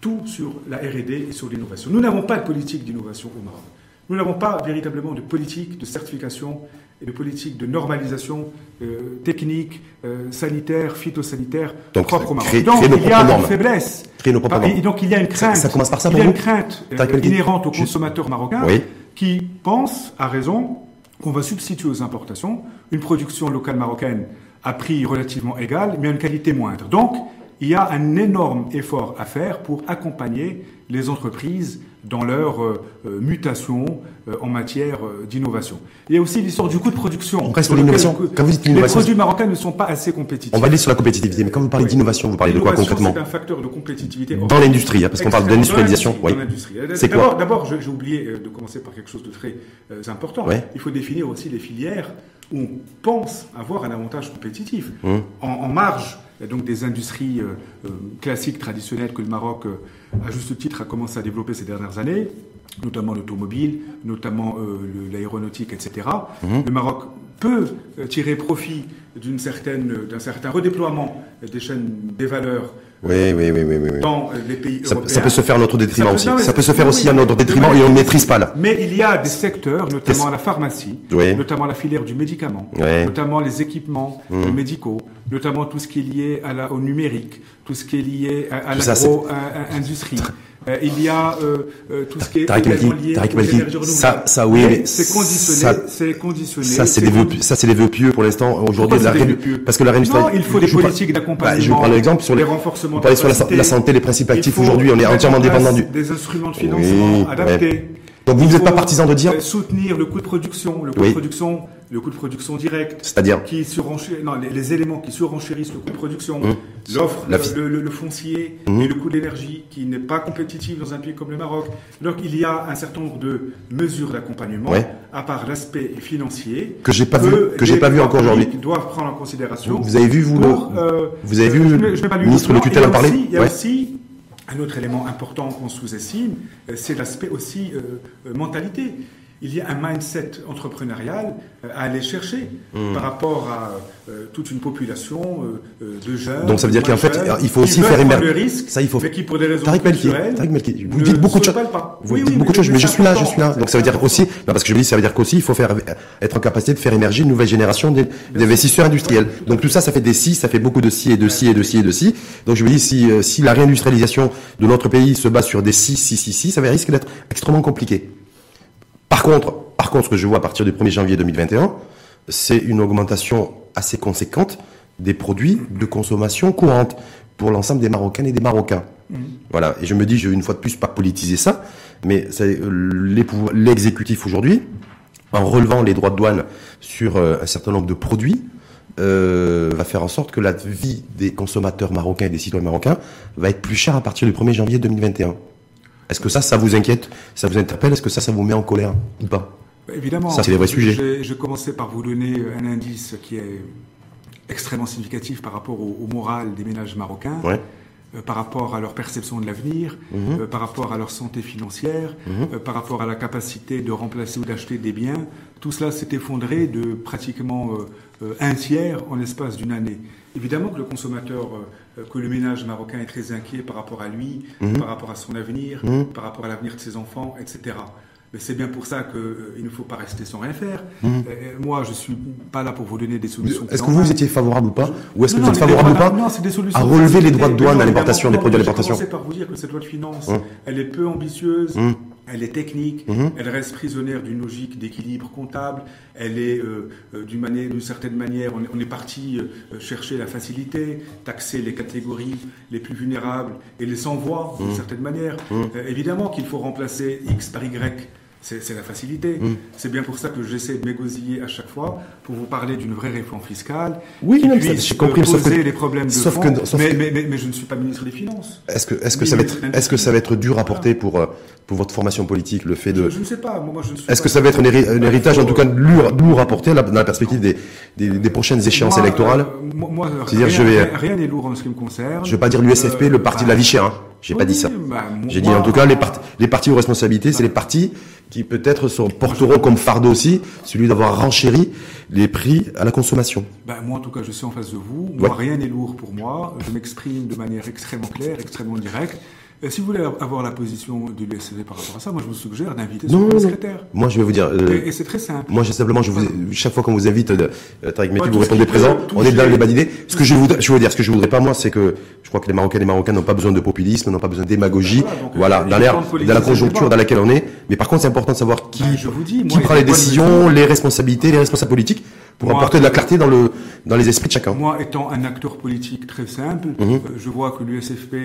tout sur la R&D et sur l'innovation. Nous n'avons pas de politique d'innovation au Maroc. Nous n'avons pas véritablement de politique de certification et de politique de normalisation euh, technique, euh, sanitaire, phytosanitaire donc, propre au Maroc. donc il y a une faiblesse. et donc il y a une crainte. Ça, commence par ça il y a une crainte euh, inhérente aux consommateurs marocains qui pensent, à raison, qu'on va substituer aux importations une production locale marocaine à prix relativement égal, mais à une qualité moindre. Donc, il y a un énorme effort à faire pour accompagner les entreprises dans leur euh, euh, mutation euh, en matière d'innovation. Il y a aussi l'histoire du coût de production. On reste sur l'innovation. Quand vous dites Les produits marocains ne sont pas assez compétitifs. On va aller sur la compétitivité, mais quand vous parlez d'innovation, vous parlez de quoi concrètement C'est un facteur de compétitivité. Dans l'industrie, hein, parce qu'on parle d'industrialisation. Oui. C'est quoi D'abord, j'ai oublié de commencer par quelque chose de très important. Il faut définir aussi les filières on pense avoir un avantage compétitif. Hum. en marge il y a donc des industries euh, euh, classiques, traditionnelles que le Maroc, euh, à juste titre, a commencé à développer ces dernières années. notamment l'automobile, notamment l'aéronautique, etc. Mhm. Le Maroc peut tirer profit d'un certain redéploiement des chaînes des valeurs oui, oui, oui, oui, oui. Dans les pays ça, Ça peut se faire à notre détriment aussi. Ça peut se faire aussi à notre détriment et on ne maîtrise pas là. Mais il y a des secteurs, notamment la pharmacie, notamment la filière du médicament, notamment les équipements mmh. médicaux, notamment tout ce qui est lié à la, au numérique, tout ce qui est lié à, à l'agro-industrie. Euh, il y a euh, euh, tout ce qui est Tariq lié Tariq Malki, ça, ça oui, c'est conditionné, c'est conditionné. Ça, c'est des vœux, ça, c'est des vœux pieux pour l'instant aujourd'hui. Parce que la réindustrialisation. Non, il faut des politiques d'accompagnement. Bah, je vais prendre l'exemple sur les renforcements. sur la, santé, les principes actifs aujourd'hui, on est entièrement dépendant du. Des instruments de financement adaptés. Donc vous n'êtes pas partisan de dire soutenir le coût de production, le coût de production, le coût de production direct, c'est-à-dire qui non les, les, éléments qui surenchérissent le coût de production, hum. l'offre, le, le, le, foncier hum. et le coût de l'énergie qui n'est pas compétitif dans un pays comme le Maroc. Donc il y a un certain nombre de mesures d'accompagnement, à part l'aspect financier, que j'ai pas vu, que j'ai pas vu encore aujourd'hui, doivent prendre en considération. Vous avez vu vous, euh, vous avez vu le ministre de tutelle en parler. Il y a aussi un autre élément important qu'on sous-estime, euh, c'est l'aspect aussi euh, euh, mentalité il y a un mindset entrepreneurial à aller chercher hmm. par rapport à toute une population de jeunes. Donc ça veut dire qu'en fait, il faut aussi faire émerger. le risque, ça il faut. Mais qui pour des raisons Tariq culturelles. vous dites beaucoup de choses. Vous dites beaucoup de choses, mais je suis là, je suis là. Donc ça veut dire aussi, non, parce que je me dis, ça veut dire qu'aussi il faut faire être en capacité de faire émerger une nouvelle génération d'investisseurs industriels. Donc tout ça, ça fait des si, ça fait beaucoup de si et de si et de si et de si. Donc je me dis, si si la réindustrialisation de notre pays se base sur des si, si, si, si, ça va risque d'être extrêmement compliqué. Par contre, par contre, ce que je vois à partir du 1er janvier 2021, c'est une augmentation assez conséquente des produits de consommation courante pour l'ensemble des Marocaines et des Marocains. Mmh. Voilà. Et je me dis, je vais une fois de plus pas politiser ça, mais l'exécutif aujourd'hui, en relevant les droits de douane sur euh, un certain nombre de produits, euh, va faire en sorte que la vie des consommateurs marocains et des citoyens marocains va être plus chère à partir du 1er janvier 2021. Est-ce que ça, ça vous inquiète Ça vous interpelle Est-ce que ça, ça vous met en colère ou pas? Bah, Évidemment. Ça, c'est les vrais sujets. Je commençais par vous donner un indice qui est extrêmement significatif par rapport au, moral des ménages marocains. Euh, par rapport à leur perception de l'avenir, mhm. euh, par rapport à leur santé financière, mhm. euh, par rapport à la capacité de remplacer ou d'acheter des biens, tout cela s'est effondré de pratiquement un tiers en l'espace d'une année. Évidemment que le consommateur, que le ménage marocain est très inquiet par rapport à lui, mhm. par rapport à son avenir, par rapport à l'avenir de ses enfants, etc. Mais c'est bien pour ça qu'il euh, ne faut pas rester sans rien faire. Mmh. Euh, moi, je ne suis pas là pour vous donner des solutions. Est-ce que vous étiez favorable ou pas Ou est-ce que vous êtes favorable ou pas non, des solutions à relever les droits de douane à l'importation des produits d'importation Je vais par vous dire que cette loi de finances, mmh. elle est peu ambitieuse. Mmh. Elle est technique, elle reste prisonnière d'une logique d'équilibre comptable, elle est euh, d'une certaine manière, on est, parti chercher la facilité, taxer les catégories les plus vulnérables et les sans voix d'une certaine manière. évidemment qu'il faut remplacer X par Y c'est la facilité. Mm. C'est bien pour ça que j'essaie de m'égosiller à chaque fois pour vous parler d'une vraie réforme fiscale. Oui, j'ai compris. Poser les problèmes de fond. mais, mais, mais, je ne suis pas ministre des Finances. Est-ce que, est-ce que ça va être, est-ce que ça va être dur à porter pour, euh, pour votre formation politique, le fait de. Je, ne sais pas. Moi, je ne Est-ce que ça va être un, héritage, en tout cas, lourd, lourd à porter dans la perspective des, des, prochaines échéances électorales euh, Moi, rien, je vais, rien n'est lourd en ce qui me concerne. Je vais pas dire l'USFP, le parti de la vie chère. Hein. J'ai pas dit ça. Bah, J'ai dit en tout cas les, partis, les partis aux responsabilités, c'est les partis qui peut-être porteront comme fardeau aussi celui d'avoir renchéri les prix à la consommation. Ben, moi, en tout cas, je suis en face de vous. Moi, rien n'est lourd pour moi. Je m'exprime de manière extrêmement claire, extrêmement directe. Et si vous voulez avoir la position de l'USCD par rapport à ça, moi je vous suggère d'inviter son secrétaire. Moi je vais vous dire. Euh, et, c'est très simple. Moi simplement, je vous, chaque fois qu'on vous invite, euh, Tariq Métis, vous répondez présent. On est dans les d'idées. Ce que je voudrais, je veux dire, ce que je voudrais pas moi, c'est que je crois que les Marocains et les Marocains n'ont pas besoin de populisme, n'ont pas besoin de démagogie. Voilà, euh, dans l'air, dans la conjoncture dans laquelle on est. Mais par contre, c'est important de savoir qui, ben, qui prend les décisions, les responsabilités, les responsables politiques pour apporter de la clarté dans, le, dans les esprits de chacun. Moi, étant un acteur politique très simple, mhm. euh, je vois que l'USFP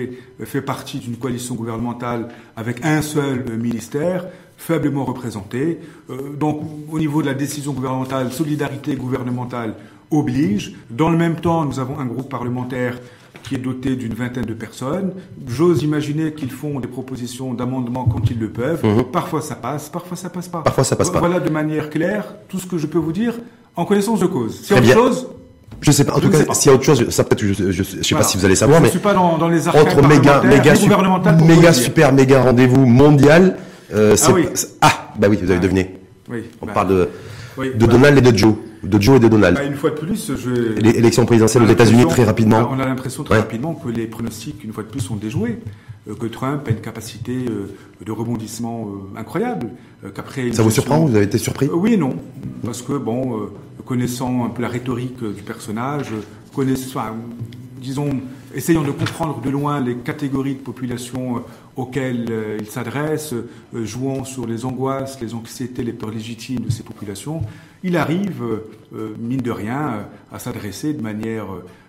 fait partie d'une coalition gouvernementale avec un seul ministère, faiblement représenté. Euh, donc, au niveau de la décision gouvernementale, solidarité gouvernementale oblige. Dans le même temps, nous avons un groupe parlementaire qui est doté d'une vingtaine de personnes. J'ose imaginer qu'ils font des propositions d'amendement quand ils le peuvent. Mhm. Parfois ça passe, parfois ça passe pas. Parfois ça passe pas. Voilà de manière claire tout ce que je peux vous dire en connaissance de cause. A autre chose, je sais pas. En tout cas, s'il y a autre chose, ça peut-être, je, je, sais pas si vous allez savoir, je mais suis pas dans, dans les entre méga, méga, méga super, méga rendez-vous mondial. ah, oui. ah, bah oui, vous avez deviné. Oui, On bah, parle de, de bah. Donald et de Joe. De Joe et de Donald. Bah, une fois de plus, je... L'élection présidentielle aux États-Unis, très rapidement. On a l'impression très rapidement que les pronostics, une fois de plus, sont déjoués. Euh, que Trump a une capacité euh, de rebondissement euh, incroyable. Qu'après Ça vous surprend Vous avez été surpris? Oui et non. Parce que, bon, connaissant un peu la rhétorique du personnage, connaissant, disons, essayant de comprendre de loin les catégories de population auxquelles il s'adresse, jouant sur les angoisses, les anxiétés, les peurs légitimes de ces populations, il arrive, mine de rien, à s'adresser de manière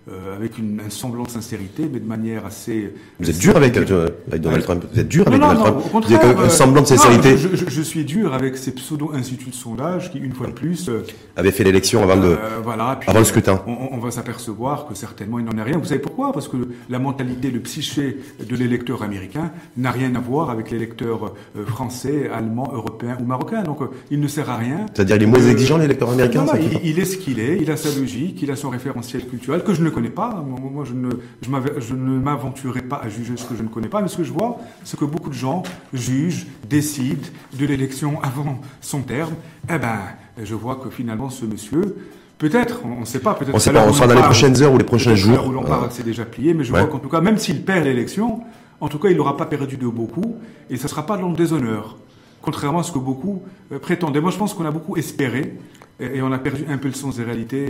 euh, avec une, un semblant de sincérité, mais de manière assez. Vous êtes dur avec, euh, Donald Trump. Vous êtes dur avec Donald Trump. Au contraire, Vous avez un semblant de sincérité. je, je, je, suis dur avec ces pseudo-instituts de sondage qui, une fois de plus, euh, avaient fait l'élection avant, de, voilà, avant le scrutin. On, on va s'apercevoir que certainement il n'en est rien. Vous savez pourquoi? Parce que la mentalité, le psyché de l'électeur américain n'a rien à voir avec l'électeur français, allemand, européen ou marocain. Donc il ne sert à rien. C'est-à-dire il est moins exigeant l'électeur américain. il, il, est ce qu'il est. Il a sa logique, il a son référentiel culturel que je ne connais pas. Moi, je ne, je, ne m'aventurerai pas à juger ce que je ne connais pas, mais ce que je vois, c'est que beaucoup de gens jugent, décident de l'élection avant son terme. Eh ben, je vois que finalement, ce monsieur, Peut-être, on ne sait pas. Peut-être. On sait pas. On sera dans les prochaines heures ou les prochains jours. Où l'on parle, c'est déjà plié. Mais je vois qu'en tout cas, même s'il perd l'élection, en tout cas, il n'aura pas perdu de beaucoup, et ce ne sera pas dans le déshonneur. Contrairement à ce que beaucoup euh, prétendaient. Moi, je pense qu'on a beaucoup espéré, et, on a perdu un peu le sens des réalités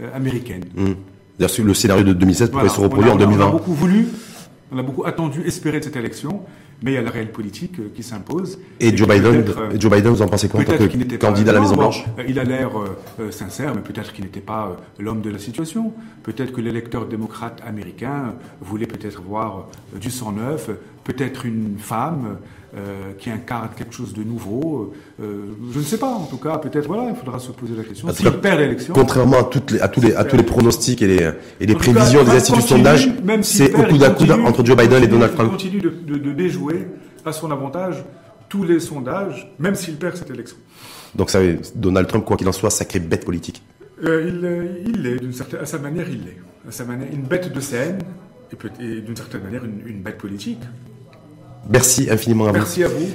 euh, américaines. Mmh le scénario de 2016 pourrait se reproduire en 2020. On a beaucoup voulu, on a beaucoup attendu, espéré de cette élection, mais il y a la réelle politique euh, qui s'impose. Et, Joe Biden, et Joe Biden, vous en pensez quoi en tant que candidat à la Maison Blanche euh, Il a l'air euh, sincère, mais peut-être qu'il n'était pas l'homme de la situation. Peut-être que l'électeur démocrate américain voulait peut-être voir du sang neuf, peut-être une femme. Euh, qui incarne quelque chose de nouveau. Euh, je ne sais pas, en tout cas, peut-être, voilà, il faudra se poser la question. S'il perd l'élection. Contrairement à, toutes les, à, tous les, à tous les pronostics et les, et les prévisions des instituts de sondage, c'est au coup d'un coup entre Joe Biden et Donald Trump. Il continue de, de, de, déjouer à son avantage tous les sondages, même s'il perd cette élection. Donc, ça, Donald Trump, quoi qu'il en soit, sacré bête politique. Euh, il, il l'est, certaine, à sa manière, il l'est. À sa manière, une bête de scène, et, et d'une certaine manière, une, une bête politique. Merci infiniment à vous. Merci à vous.